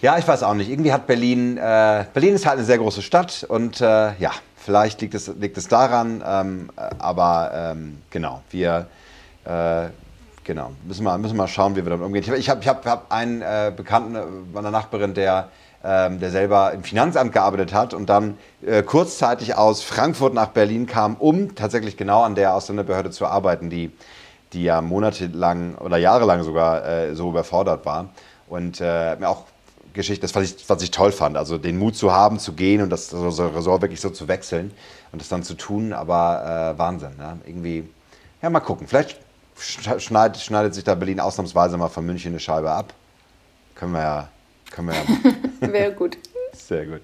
ja, ich weiß auch nicht. Irgendwie hat Berlin, äh, Berlin ist halt eine sehr große Stadt und äh, ja, vielleicht liegt es, liegt es daran, ähm, aber ähm, genau, wir, äh, Genau, müssen wir, müssen wir mal schauen, wie wir damit umgehen. Ich habe ich hab, hab einen äh, Bekannten äh, meiner Nachbarin, der, ähm, der selber im Finanzamt gearbeitet hat und dann äh, kurzzeitig aus Frankfurt nach Berlin kam, um tatsächlich genau an der Ausländerbehörde zu arbeiten, die, die ja monatelang oder jahrelang sogar äh, so überfordert war. Und äh, auch Geschichte, das, was ich, was ich toll fand, also den Mut zu haben, zu gehen und das Ressort wirklich so zu wechseln und das dann zu tun, aber äh, Wahnsinn. Ja? Irgendwie, ja, mal gucken. Vielleicht schneidet, schneidet sich da Berlin ausnahmsweise mal von München eine Scheibe ab. Können wir ja, können wir ja. *laughs* Wäre gut. Sehr gut.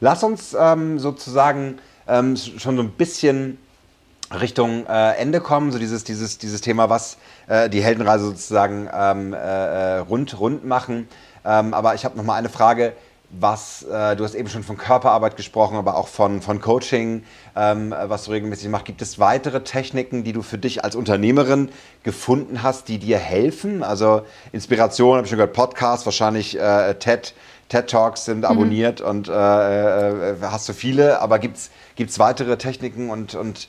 Lass uns ähm, sozusagen ähm, schon so ein bisschen Richtung äh, Ende kommen, so dieses, dieses, dieses Thema, was äh, die Heldenreise sozusagen ähm, äh, äh rund, rund machen. Ähm, aber ich habe noch mal eine Frage was, äh, du hast eben schon von Körperarbeit gesprochen, aber auch von, von Coaching, ähm, was du regelmäßig machst. Gibt es weitere Techniken, die du für dich als Unternehmerin gefunden hast, die dir helfen? Also Inspiration, habe ich schon gehört, Podcasts, wahrscheinlich äh, TED, TED Talks sind mhm. abonniert und äh, äh, hast du viele, aber gibt es weitere Techniken und, und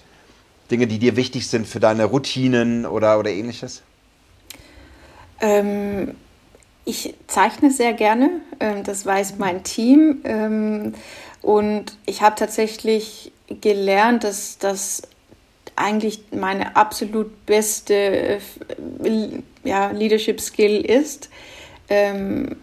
Dinge, die dir wichtig sind für deine Routinen oder, oder ähnliches? Ähm ich zeichne sehr gerne, ähm, das weiß mein Team. Ähm, und ich habe tatsächlich gelernt, dass das eigentlich meine absolut beste äh, ja, Leadership Skill ist, ähm,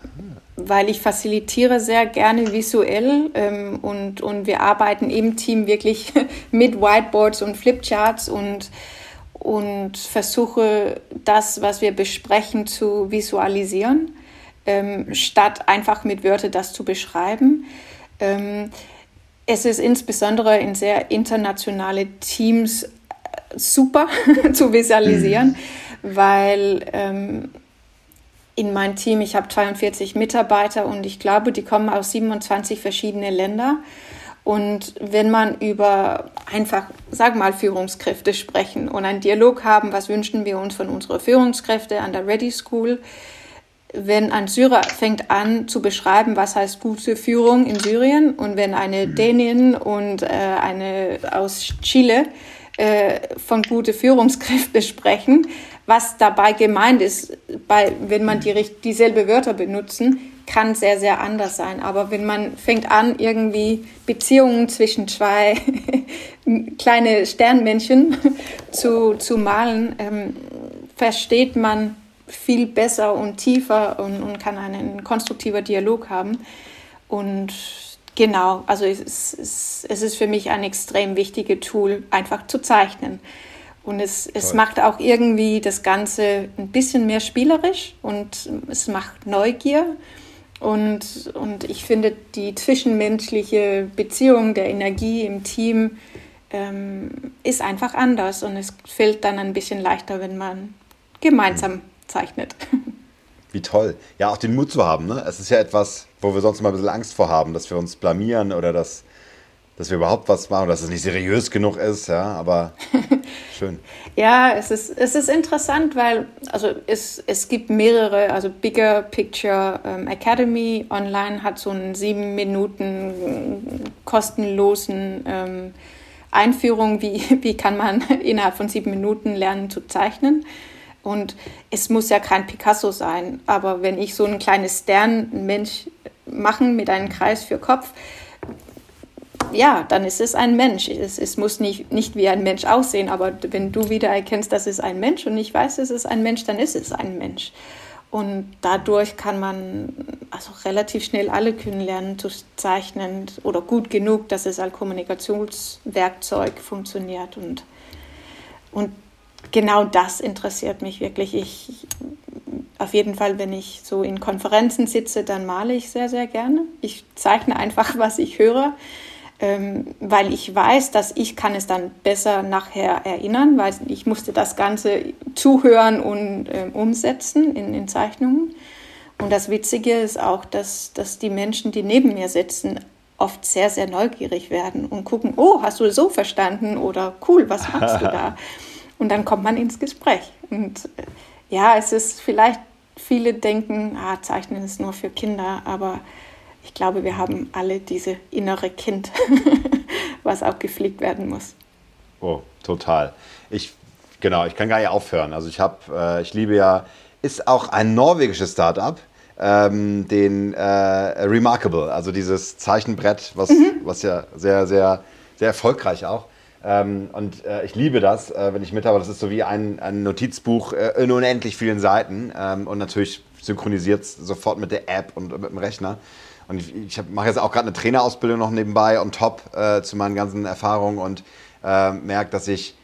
weil ich facilitiere sehr gerne visuell und, und wir arbeiten im Team wirklich *laughs* mit Whiteboards und Flipcharts und und versuche das, was wir besprechen, zu visualisieren, ähm, statt einfach mit Wörtern das zu beschreiben. Ähm, es ist insbesondere in sehr internationale Teams äh, super *laughs* zu visualisieren, mhm. weil ähm, in meinem Team, ich habe 42 Mitarbeiter und ich glaube, die kommen aus 27 verschiedene Länder. Und wenn man über einfach, sag mal, Führungskräfte sprechen und einen Dialog haben, was wünschen wir uns von unseren Führungskräften an der Ready School, wenn ein Syrer fängt an zu beschreiben, was heißt gute Führung in Syrien und wenn eine mhm. Dänin und äh, eine aus Chile äh, von gute Führungskräfte sprechen, was dabei gemeint ist, bei, wenn man die, dieselbe Wörter benutzen, kann sehr, sehr anders sein. Aber wenn man fängt an, irgendwie Beziehungen zwischen zwei *laughs* kleine Sternmännchen *laughs* zu, zu malen, ähm, versteht man viel besser und tiefer und, und kann einen konstruktiven Dialog haben. Und genau, also es ist, es ist für mich ein extrem wichtiges Tool, einfach zu zeichnen. Und es, es macht auch irgendwie das Ganze ein bisschen mehr spielerisch und es macht Neugier. Und, und ich finde die zwischenmenschliche Beziehung der Energie im Team ähm, ist einfach anders und es fällt dann ein bisschen leichter, wenn man gemeinsam zeichnet. *laughs* Wie toll. Ja, auch den Mut zu haben. Ne? Es ist ja etwas, wo wir sonst mal ein bisschen Angst vor haben, dass wir uns blamieren oder dass, dass wir überhaupt was machen, dass es nicht seriös genug ist, ja, aber *laughs* schön. ja, es ist, es ist interessant, weil also es, es gibt mehrere, also Bigger Picture ähm, Academy online hat so einen sieben Minuten kostenlosen ähm, Einführung, wie, *laughs* wie kann man *laughs* innerhalb von sieben Minuten lernen zu zeichnen. Und es muss ja kein Picasso sein, aber wenn ich so ein kleines Sternmensch machen mit einem Kreis für Kopf, ja, dann ist es ein Mensch. Es, es muss nicht, nicht wie ein Mensch aussehen, aber wenn du wieder erkennst, das ist ein Mensch und ich weiß, es ist ein Mensch, dann ist es ein Mensch. Und dadurch kann man also relativ schnell alle können lernen zu zeichnen oder gut genug, dass es als Kommunikationswerkzeug funktioniert. Und, und genau das interessiert mich wirklich. Ich, auf jeden Fall, wenn ich so in Konferenzen sitze, dann male ich sehr, sehr gerne. Ich zeichne einfach, *laughs* was ich höre, ähm, weil ich weiß, dass ich kann es dann besser nachher erinnern, weil ich musste das Ganze zuhören und äh, umsetzen in, in Zeichnungen. Und das Witzige ist auch, dass, dass die Menschen, die neben mir sitzen, oft sehr, sehr neugierig werden und gucken, oh, hast du so verstanden oder cool, was machst du *laughs* da? Und dann kommt man ins Gespräch. Und äh, ja, es ist vielleicht, viele denken, ah, Zeichnen ist nur für Kinder, aber ich glaube, wir haben alle diese innere Kind, *laughs* was auch gepflegt werden muss. Oh, total. Ich, genau, ich kann gar nicht aufhören. Also ich habe, äh, ich liebe ja, ist auch ein norwegisches Startup, ähm, den äh, Remarkable, also dieses Zeichenbrett, was, mhm. was ja sehr, sehr, sehr erfolgreich auch ähm, und äh, ich liebe das, äh, wenn ich mit habe. Das ist so wie ein, ein Notizbuch äh, in unendlich vielen Seiten ähm, und natürlich synchronisiert sofort mit der App und mit dem Rechner. Und ich, ich mache jetzt auch gerade eine Trainerausbildung noch nebenbei on top äh, zu meinen ganzen Erfahrungen und äh, merke, dass ich,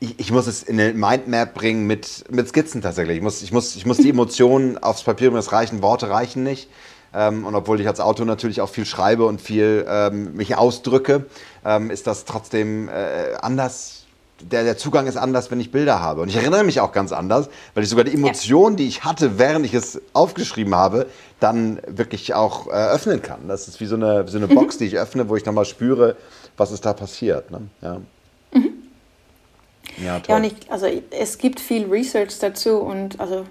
ich, ich, muss es in eine Mindmap bringen mit, mit Skizzen tatsächlich. Ich muss, ich, muss, ich muss die Emotionen aufs Papier bringen, das reichen, Worte reichen nicht. Ähm, und obwohl ich als Autor natürlich auch viel schreibe und viel ähm, mich ausdrücke, ähm, ist das trotzdem äh, anders. Der, der Zugang ist anders, wenn ich Bilder habe. Und ich erinnere mich auch ganz anders, weil ich sogar die Emotionen, die ich hatte, während ich es aufgeschrieben habe, dann wirklich auch äh, öffnen kann. Das ist wie so eine, so eine Box, die ich öffne, wo ich nochmal spüre, was ist da passiert. Ne? Ja. Mhm. Ja, toll. ja, und ich, also es gibt viel Research dazu und also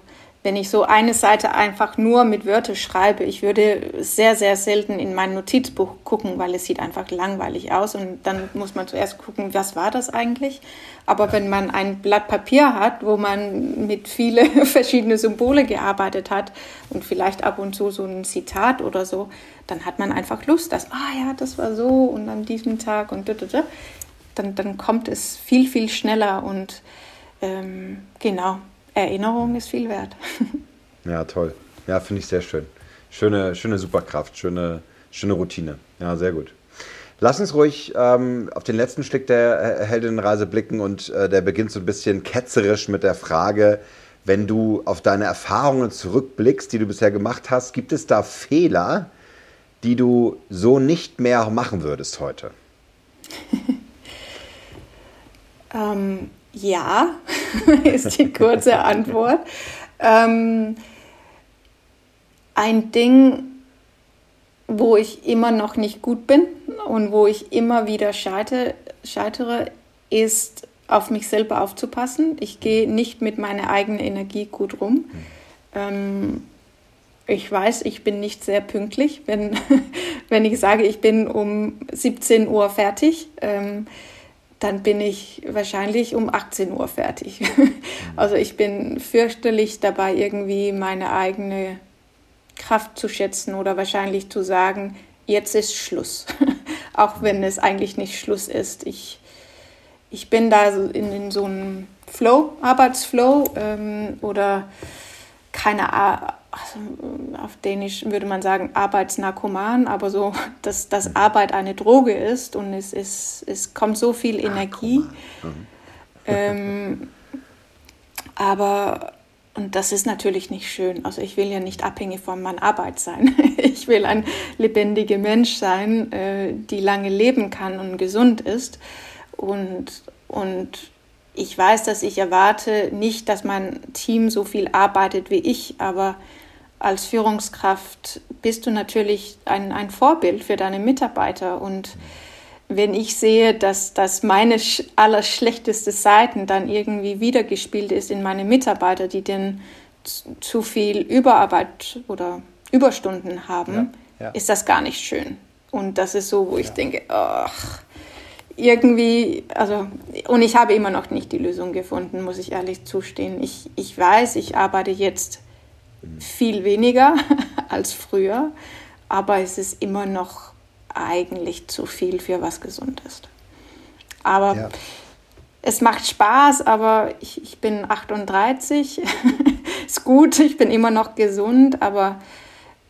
wenn ich so eine Seite einfach nur mit Wörtern schreibe, ich würde sehr, sehr selten in mein Notizbuch gucken, weil es sieht einfach langweilig aus und dann muss man zuerst gucken, was war das eigentlich. Aber wenn man ein Blatt Papier hat, wo man mit viele *laughs* verschiedene Symbole gearbeitet hat und vielleicht ab und zu so ein Zitat oder so, dann hat man einfach Lust, dass, ah ja, das war so und an diesem Tag und dann, dann kommt es viel, viel schneller und ähm, genau, Erinnerung ist viel wert. *laughs* Ja, toll. Ja, finde ich sehr schön. Schöne, schöne Superkraft, schöne, schöne Routine. Ja, sehr gut. Lass uns ruhig ähm, auf den letzten Stück der Heldinnenreise blicken und äh, der beginnt so ein bisschen ketzerisch mit der Frage, wenn du auf deine Erfahrungen zurückblickst, die du bisher gemacht hast, gibt es da Fehler, die du so nicht mehr machen würdest heute? *laughs* ähm, ja, *laughs* ist die kurze *laughs* Antwort. Ähm, ein Ding, wo ich immer noch nicht gut bin und wo ich immer wieder scheitere, scheitere ist auf mich selber aufzupassen. Ich gehe nicht mit meiner eigenen Energie gut rum. Ähm, ich weiß, ich bin nicht sehr pünktlich, wenn, *laughs* wenn ich sage, ich bin um 17 Uhr fertig. Ähm, dann bin ich wahrscheinlich um 18 Uhr fertig. *laughs* Also ich bin fürchterlich dabei, irgendwie meine eigene Kraft zu schätzen oder wahrscheinlich zu sagen, jetzt ist Schluss. *laughs* Auch wenn es eigentlich nicht Schluss ist. Ich, ich bin da in, in so einem Flow, Arbeitsflow ähm, oder keine Ahnung also auf Dänisch würde man sagen Arbeitsnarkoman, aber so, *laughs* dass, dass Arbeit eine Droge ist und es, es, es kommt so viel Energie. Mhm. Ähm, aber, und das ist natürlich nicht schön. Also ich will ja nicht abhängig von meiner Arbeit sein. *laughs* Ich will ein lebendiger Mensch sein, äh, die lange leben kann und gesund ist. Und, und ich weiß, dass ich erwarte nicht, dass mein Team so viel arbeitet wie ich, aber als Führungskraft bist du natürlich ein, ein Vorbild für deine Mitarbeiter und wenn ich sehe, dass, dass meine allerschlechteste Seiten dann irgendwie wiedergespielt ist in meine Mitarbeiter, die denn zu viel Überarbeit oder Überstunden haben, ja, ja. ist das gar nicht schön. Und das ist so, wo ich denke, ach, irgendwie, also, und ich habe immer noch nicht die Lösung gefunden, muss ich ehrlich zustehen. Ich, ich weiß, ich arbeite jetzt viel weniger *laughs* als früher, aber es ist immer noch eigentlich zu viel für was gesund ist. Aber ja. es macht Spaß, aber ich, ich bin 38, *laughs* ist gut, ich bin immer noch gesund, aber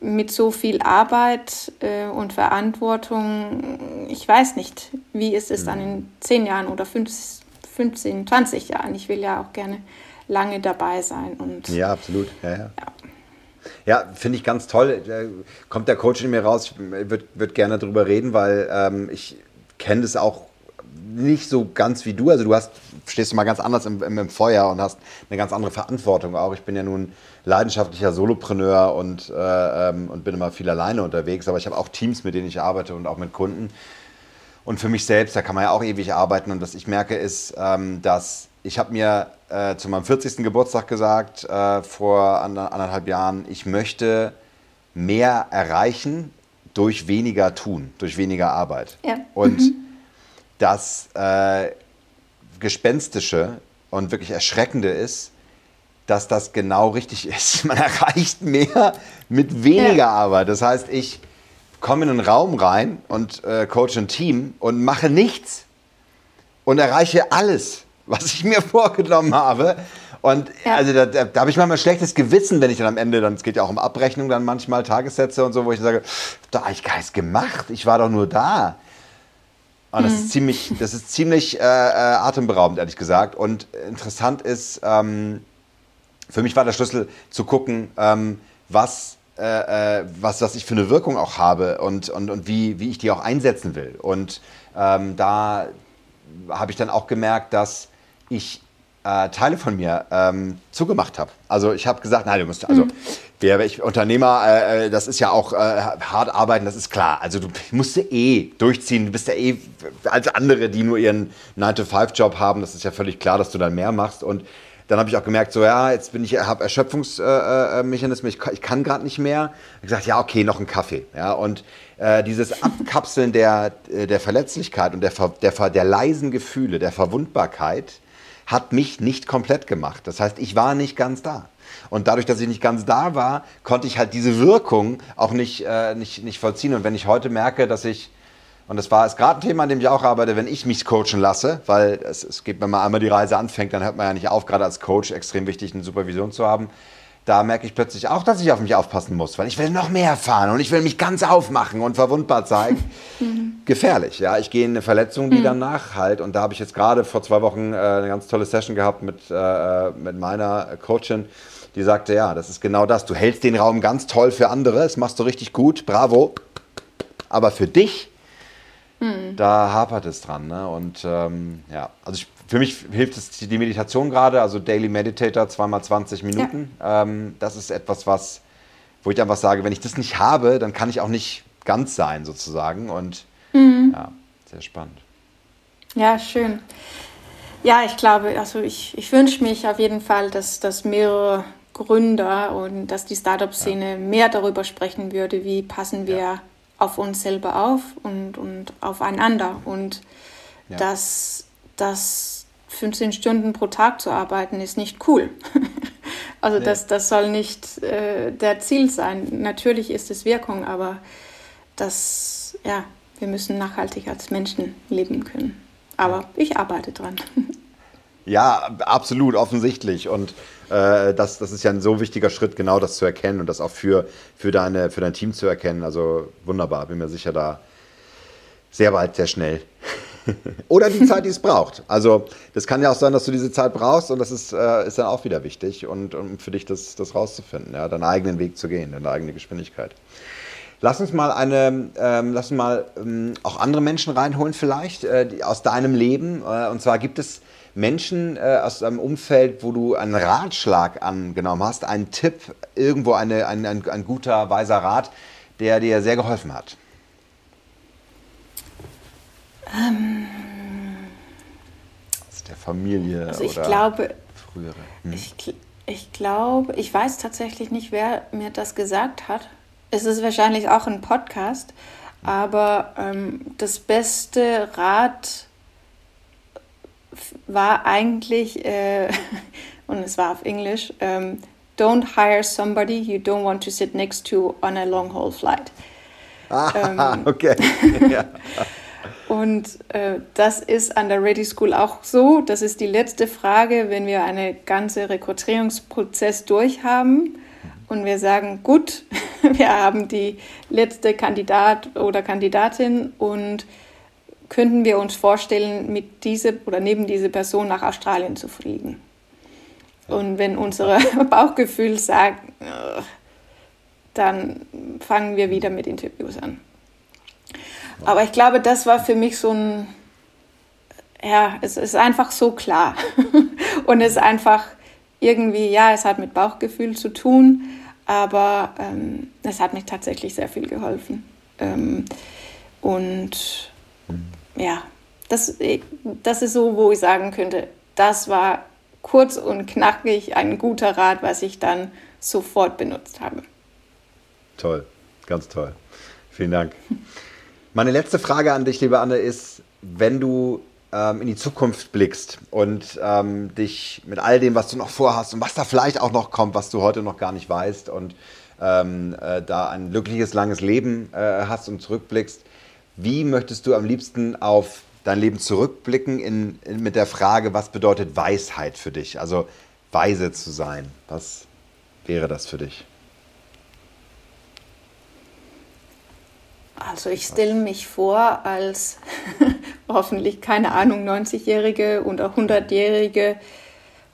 mit so viel Arbeit äh, und Verantwortung, ich weiß nicht, wie ist es dann in 10 Jahren oder 15, 20 Jahren. Ich will ja auch gerne lange dabei sein. Und, ja, absolut. Ja, ja. ja. Ja, finde ich ganz toll. Da kommt der Coach in mir raus. Ich würde würd gerne darüber reden, weil ähm, ich kenne das auch nicht so ganz wie du. Also du hast, stehst mal ganz anders im, im, im, Feuer und hast eine ganz andere Verantwortung auch. Ich bin ja nun leidenschaftlicher Solopreneur und, äh, ähm, und bin immer viel alleine unterwegs, aber ich habe auch Teams, mit denen ich arbeite und auch mit Kunden. Und für mich selbst, da kann man ja auch ewig arbeiten. Und was ich merke, ist, ähm, dass ich habe mir äh, zu meinem 40. Geburtstag gesagt, äh, vor anderthalb Jahren, ich möchte mehr erreichen durch weniger tun, durch weniger Arbeit. Ja. Und mhm. das äh, Gespenstische und wirklich Erschreckende ist, dass das genau richtig *laughs* ist. Man erreicht mehr mit weniger ja. Arbeit. Das heißt, ich komme in einen Raum rein und äh, coach ein Team und mache nichts und erreiche alles *laughs* was ich mir vorgenommen habe. Und ja. also da, da, da habe ich manchmal ein schlechtes Gewissen, wenn ich dann am Ende, dann es geht ja auch um Abrechnung, dann manchmal Tagessätze und so, wo ich sage, da habe ich gar nichts gemacht, ich war doch nur da. Und das ist mhm. ziemlich, das ist ziemlich äh, äh, atemberaubend, ehrlich gesagt. Und interessant ist, ähm, für mich war der Schlüssel zu gucken, ähm, was, äh, äh was, was ich für eine Wirkung auch habe und, und, und wie, wie ich die auch einsetzen will. Und ähm, da habe ich dann auch gemerkt, dass ich äh, Teile von mir ähm, zugemacht habe. Also ich habe gesagt, nein, du musst, also mhm. wer, ich, Unternehmer, äh, äh, das ist ja auch äh, hart arbeiten, das ist klar. Also du musst ja eh durchziehen, du bist ja eh als andere, die nur ihren 9-to-5-Job haben, das ist ja völlig klar, dass du dann mehr machst und dann habe ich auch gemerkt, so ja, jetzt bin ich, habe Erschöpfungsmechanismen, ich, ich kann gerade nicht mehr. Ich gesagt, ja, okay, noch einen Kaffee. Ja, und äh, dieses Abkapseln der, der Verletzlichkeit und der, der, der leisen Gefühle, der Verwundbarkeit, hat mich nicht komplett gemacht. Das heißt, ich war nicht ganz da. Und dadurch, dass ich nicht ganz da war, konnte ich halt diese Wirkung auch nicht, äh, nicht, nicht vollziehen. Und wenn ich heute merke, dass ich, und das war ist gerade ein Thema, an dem ich auch arbeite, wenn ich mich coachen lasse, weil es, es geht, wenn man einmal die Reise anfängt, dann hört man ja nicht auf, gerade als Coach extrem wichtig, eine Supervision zu haben da merke ich plötzlich auch, dass ich auf mich aufpassen muss, weil ich will noch mehr erfahren und ich will mich ganz aufmachen und verwundbar zeigen. Mhm. *laughs* Gefährlich, ja. Ich gehe in eine Verletzung, die mhm. danach halt, und da habe ich jetzt gerade vor zwei Wochen äh, eine ganz tolle Session gehabt mit, äh, mit meiner Coachin, die sagte, ja, das ist genau das. Du hältst den Raum ganz toll für andere, das machst du richtig gut, bravo. Aber für dich, mhm. da hapert es dran. Ne? Und ähm, ja, also ich für mich hilft es die Meditation gerade, also Daily Meditator, zweimal 20 Minuten. Ja. Ähm, das ist etwas, was, wo ich einfach sage, wenn ich das nicht habe, dann kann ich auch nicht ganz sein, sozusagen. Und mhm. ja, sehr spannend. Ja, schön. Ja, ich glaube, also ich, ich wünsche mich auf jeden Fall, dass, dass mehrere Gründer und dass die Startup-Szene ja. mehr darüber sprechen würde, wie passen wir ja. Auf uns selber auf und, und aufeinander. Und ja. dass, dass 15 Stunden pro Tag zu arbeiten, ist nicht cool. *laughs* also nee. das, das soll nicht äh, der Ziel sein. Natürlich ist es Wirkung, aber das, ja, wir müssen nachhaltig als Menschen leben können. Aber ich arbeite dran. *laughs* Ja, absolut, offensichtlich. Und äh, das, das ist ja ein so wichtiger Schritt, genau das zu erkennen und das auch für, für, deine, für dein Team zu erkennen. Also wunderbar, bin mir sicher, da sehr bald, sehr schnell. *laughs* Oder die Zeit, die es braucht. Also das kann ja auch sein, dass du diese Zeit brauchst und das ist, äh, ist dann auch wieder wichtig und um für dich das, das rauszufinden, ja, deinen eigenen Weg zu gehen, deine eigene Geschwindigkeit. Lass uns mal eine, ähm, lass uns mal ähm, auch andere Menschen reinholen vielleicht äh, aus deinem Leben. Äh, und zwar gibt es Menschen äh, aus deinem Umfeld, wo du einen Ratschlag angenommen hast, einen Tipp, irgendwo eine, ein, ein, ein guter, weiser Rat, der dir sehr geholfen hat. Ähm, Aus der Familie also ich oder glaube, frühere. Hm. ich, ich glaube, ich weiß tatsächlich nicht, wer mir das gesagt hat. Es ist wahrscheinlich auch ein Podcast, aber ähm, das beste Rat war eigentlich, äh, *laughs* und es war auf Englisch, ähm, don't hire somebody you don't want to sit next to on a long haul flight. Ah, Ähm, *laughs* okay. *laughs* ja. Und äh, das ist an der Ready School auch so. Das ist die letzte Frage, wenn wir einen ganzen Rekrutierungsprozess durchhaben und wir sagen, gut, wir haben die letzte Kandidat oder Kandidatin und könnten wir uns vorstellen, mit diese oder neben diese Person nach Australien zu fliegen. Und wenn unser *laughs* Bauchgefühl sagt, dann fangen wir wieder mit Interviews an. Aber ich glaube, das war für mich so ein, ja, es ist einfach so klar. *laughs* Und es ist einfach irgendwie, ja, es hat mit Bauchgefühl zu tun, aber ähm, es hat mir tatsächlich sehr viel geholfen. Ähm, und ja, das, das ist so, wo ich sagen könnte, das war kurz und knackig ein guter Rat, was ich dann sofort benutzt habe. Toll, ganz toll. Vielen Dank. Meine letzte Frage an dich, liebe Anne, ist, wenn du ähm, in die Zukunft blickst und ähm, dich mit all dem, was du noch vorhast und was da vielleicht auch noch kommt, was du heute noch gar nicht weißt und ähm, äh, da ein glückliches, langes Leben äh, hast und zurückblickst, wie möchtest du am liebsten auf dein Leben zurückblicken in, in, mit der Frage, was bedeutet Weisheit für dich? Also weise zu sein. Was wäre das für dich? Also ich stelle mich vor als *laughs* hoffentlich, keine Ahnung, 90-Jährige oder 100-Jährige,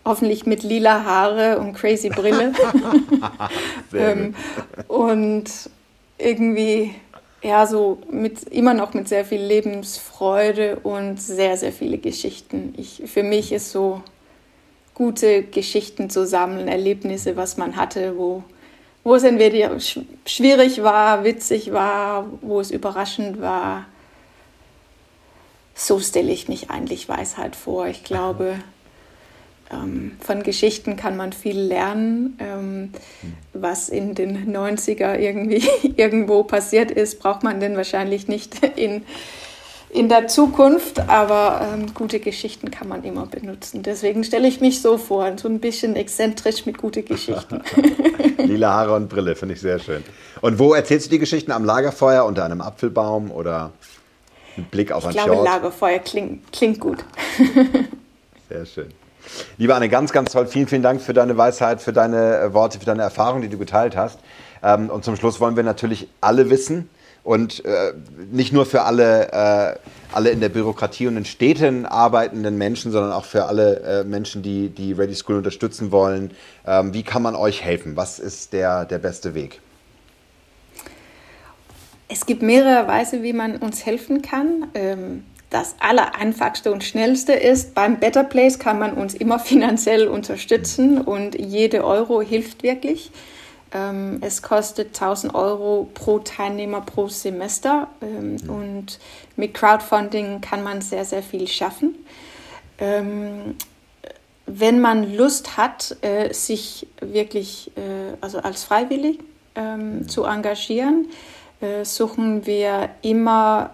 hoffentlich mit lila Haare und crazy Brille. *laughs* *laughs* ähm, und irgendwie, ja, so mit, immer noch mit sehr viel Lebensfreude und sehr, sehr viele Geschichten. Ich, für mich ist so gute Geschichten zu sammeln, Erlebnisse, was man hatte, wo wo es entweder schwierig war, witzig war, wo es überraschend war. So stelle ich mich eigentlich Weisheit vor. Ich glaube, von Geschichten kann man viel lernen. Ähm, was in den 90er irgendwie *laughs* irgendwo passiert ist, braucht man denn wahrscheinlich nicht in in der Zukunft, aber ähm, gute Geschichten kann man immer benutzen. Deswegen stelle ich mich so vor, so ein bisschen exzentrisch mit guten Geschichten. *laughs* Lila Haare und Brille, finde ich sehr schön. Und wo erzählst du die Geschichten? Am Lagerfeuer, unter einem Apfelbaum oder mit Blick auf ich ein glaube, Fjord? Lagerfeuer klingt, klingt gut. Sehr schön. Liebe Anne, ganz, ganz toll. Vielen, vielen Dank für deine Weisheit, für deine äh, Worte, für deine Erfahrung, die du geteilt hast. Ähm, und zum Schluss wollen wir natürlich alle wissen, und äh, nicht nur für alle, äh, alle in der Bürokratie und in Städten arbeitenden Menschen, sondern auch für alle Menschen, die die Ready School unterstützen wollen. Ähm, wie kann man euch helfen? Was ist der, der beste Weg? Es gibt mehrere Weise, wie man uns helfen kann. Das allereinfachste und schnellste ist, beim Better Place kann man uns immer finanziell unterstützen und jede Euro hilft wirklich. Ähm, es kostet 1000 Euro pro Teilnehmer pro Semester ähm, und mit Crowdfunding kann man sehr, sehr viel schaffen. Ähm, wenn man Lust hat, äh, sich wirklich äh, also als freiwillig zu engagieren, äh, suchen wir immer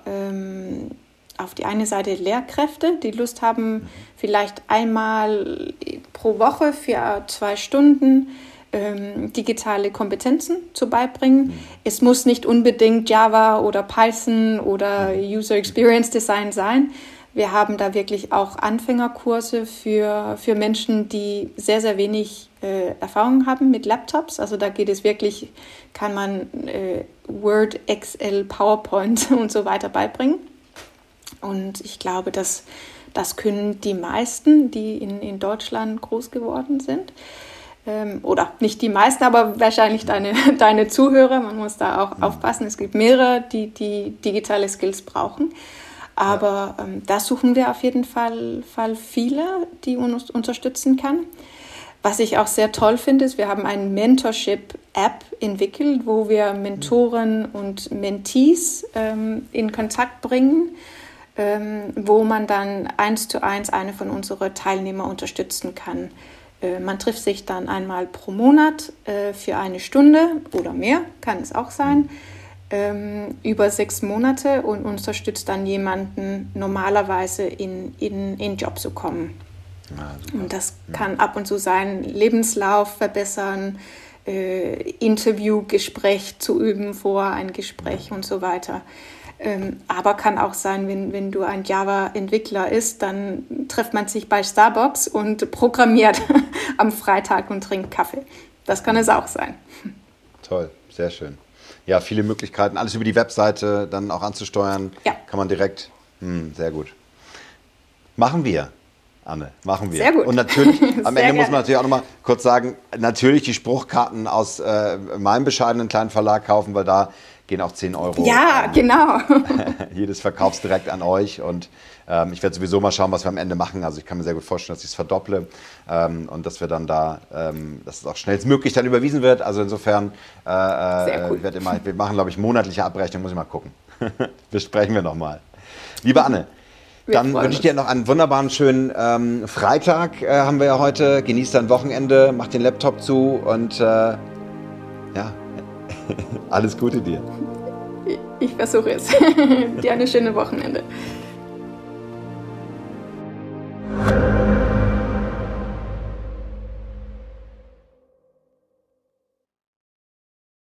auf die eine Seite Lehrkräfte, die Lust haben, vielleicht einmal pro Woche für zwei Stunden ähm, digitale Kompetenzen zu beibringen. Mhm. Es muss nicht unbedingt Java oder Python oder mhm. User Experience Design sein. Wir haben da wirklich auch Anfängerkurse für, für Menschen, die sehr, sehr wenig äh, Erfahrung haben mit Laptops. Also da geht es wirklich, kann man äh, Word, Excel, PowerPoint *laughs* und so weiter beibringen. Und ich glaube, dass das können die meisten, die in, in Deutschland groß geworden sind ähm, oder nicht die meisten, aber wahrscheinlich deine, *laughs* deine Zuhörer. Man muss da auch mhm. aufpassen. Es gibt mehrere, die, die digitale Skills brauchen. Aber ja. ähm, da suchen wir auf jeden Fall, Fall viele, die uns unterstützen kann. Was ich auch sehr toll finde, ist, wir haben eine Mentorship-App entwickelt, wo wir Mentoren und Mentees ähm, in Kontakt bringen wo man dann eins zu eins eine von unseren Teilnehmer unterstützen kann. Äh, man trifft sich dann einmal pro Monat äh, für eine Stunde oder mehr, kann es auch sein, ähm, über sechs Monate und unterstützt dann jemanden normalerweise in, in, in Job zu kommen. Ja, und das kann ab und zu sein, Lebenslauf verbessern, äh, Interviewgespräch zu üben vor ein Gespräch und so weiter. Ähm, aber kann auch sein, wenn, wenn du ein Java-Entwickler ist, dann trifft man sich bei Starbucks und programmiert *laughs* am Freitag und trinkt Kaffee. Das kann es auch sein. Toll, sehr schön. Ja, viele Möglichkeiten, alles über die Webseite dann auch anzusteuern. Ja. Kann man direkt. Hm, sehr gut. Machen wir. Anne, machen wir. Sehr gut. Und natürlich, *laughs* am Ende muss man natürlich auch nochmal kurz sagen, natürlich die Spruchkarten aus äh, meinem bescheidenen kleinen Verlag kaufen, weil da gehen auch 10 Euro. Ja, ähm, genau. *laughs* jedes Verkaufs direkt an euch und ähm, ich werde sowieso mal schauen, was wir am Ende machen. Also ich kann mir sehr gut vorstellen, dass ich es verdopple ähm, und dass wir dann da, ähm, dass es auch schnellstmöglich dann überwiesen wird. Also insofern, äh, äh cool. ich immer, wir machen, glaube ich, monatliche Abrechnung, muss ich mal gucken. Besprechen *laughs* wir nochmal. Liebe Anne, dann wünsche ich dir noch einen wunderbaren, schönen ähm, Freitag äh, haben wir ja heute. Genieß dein Wochenende, mach den Laptop zu und äh, ja, *laughs* Alles Gute dir. Ich, versuche es. *laughs* dir eine schöne Wochenende.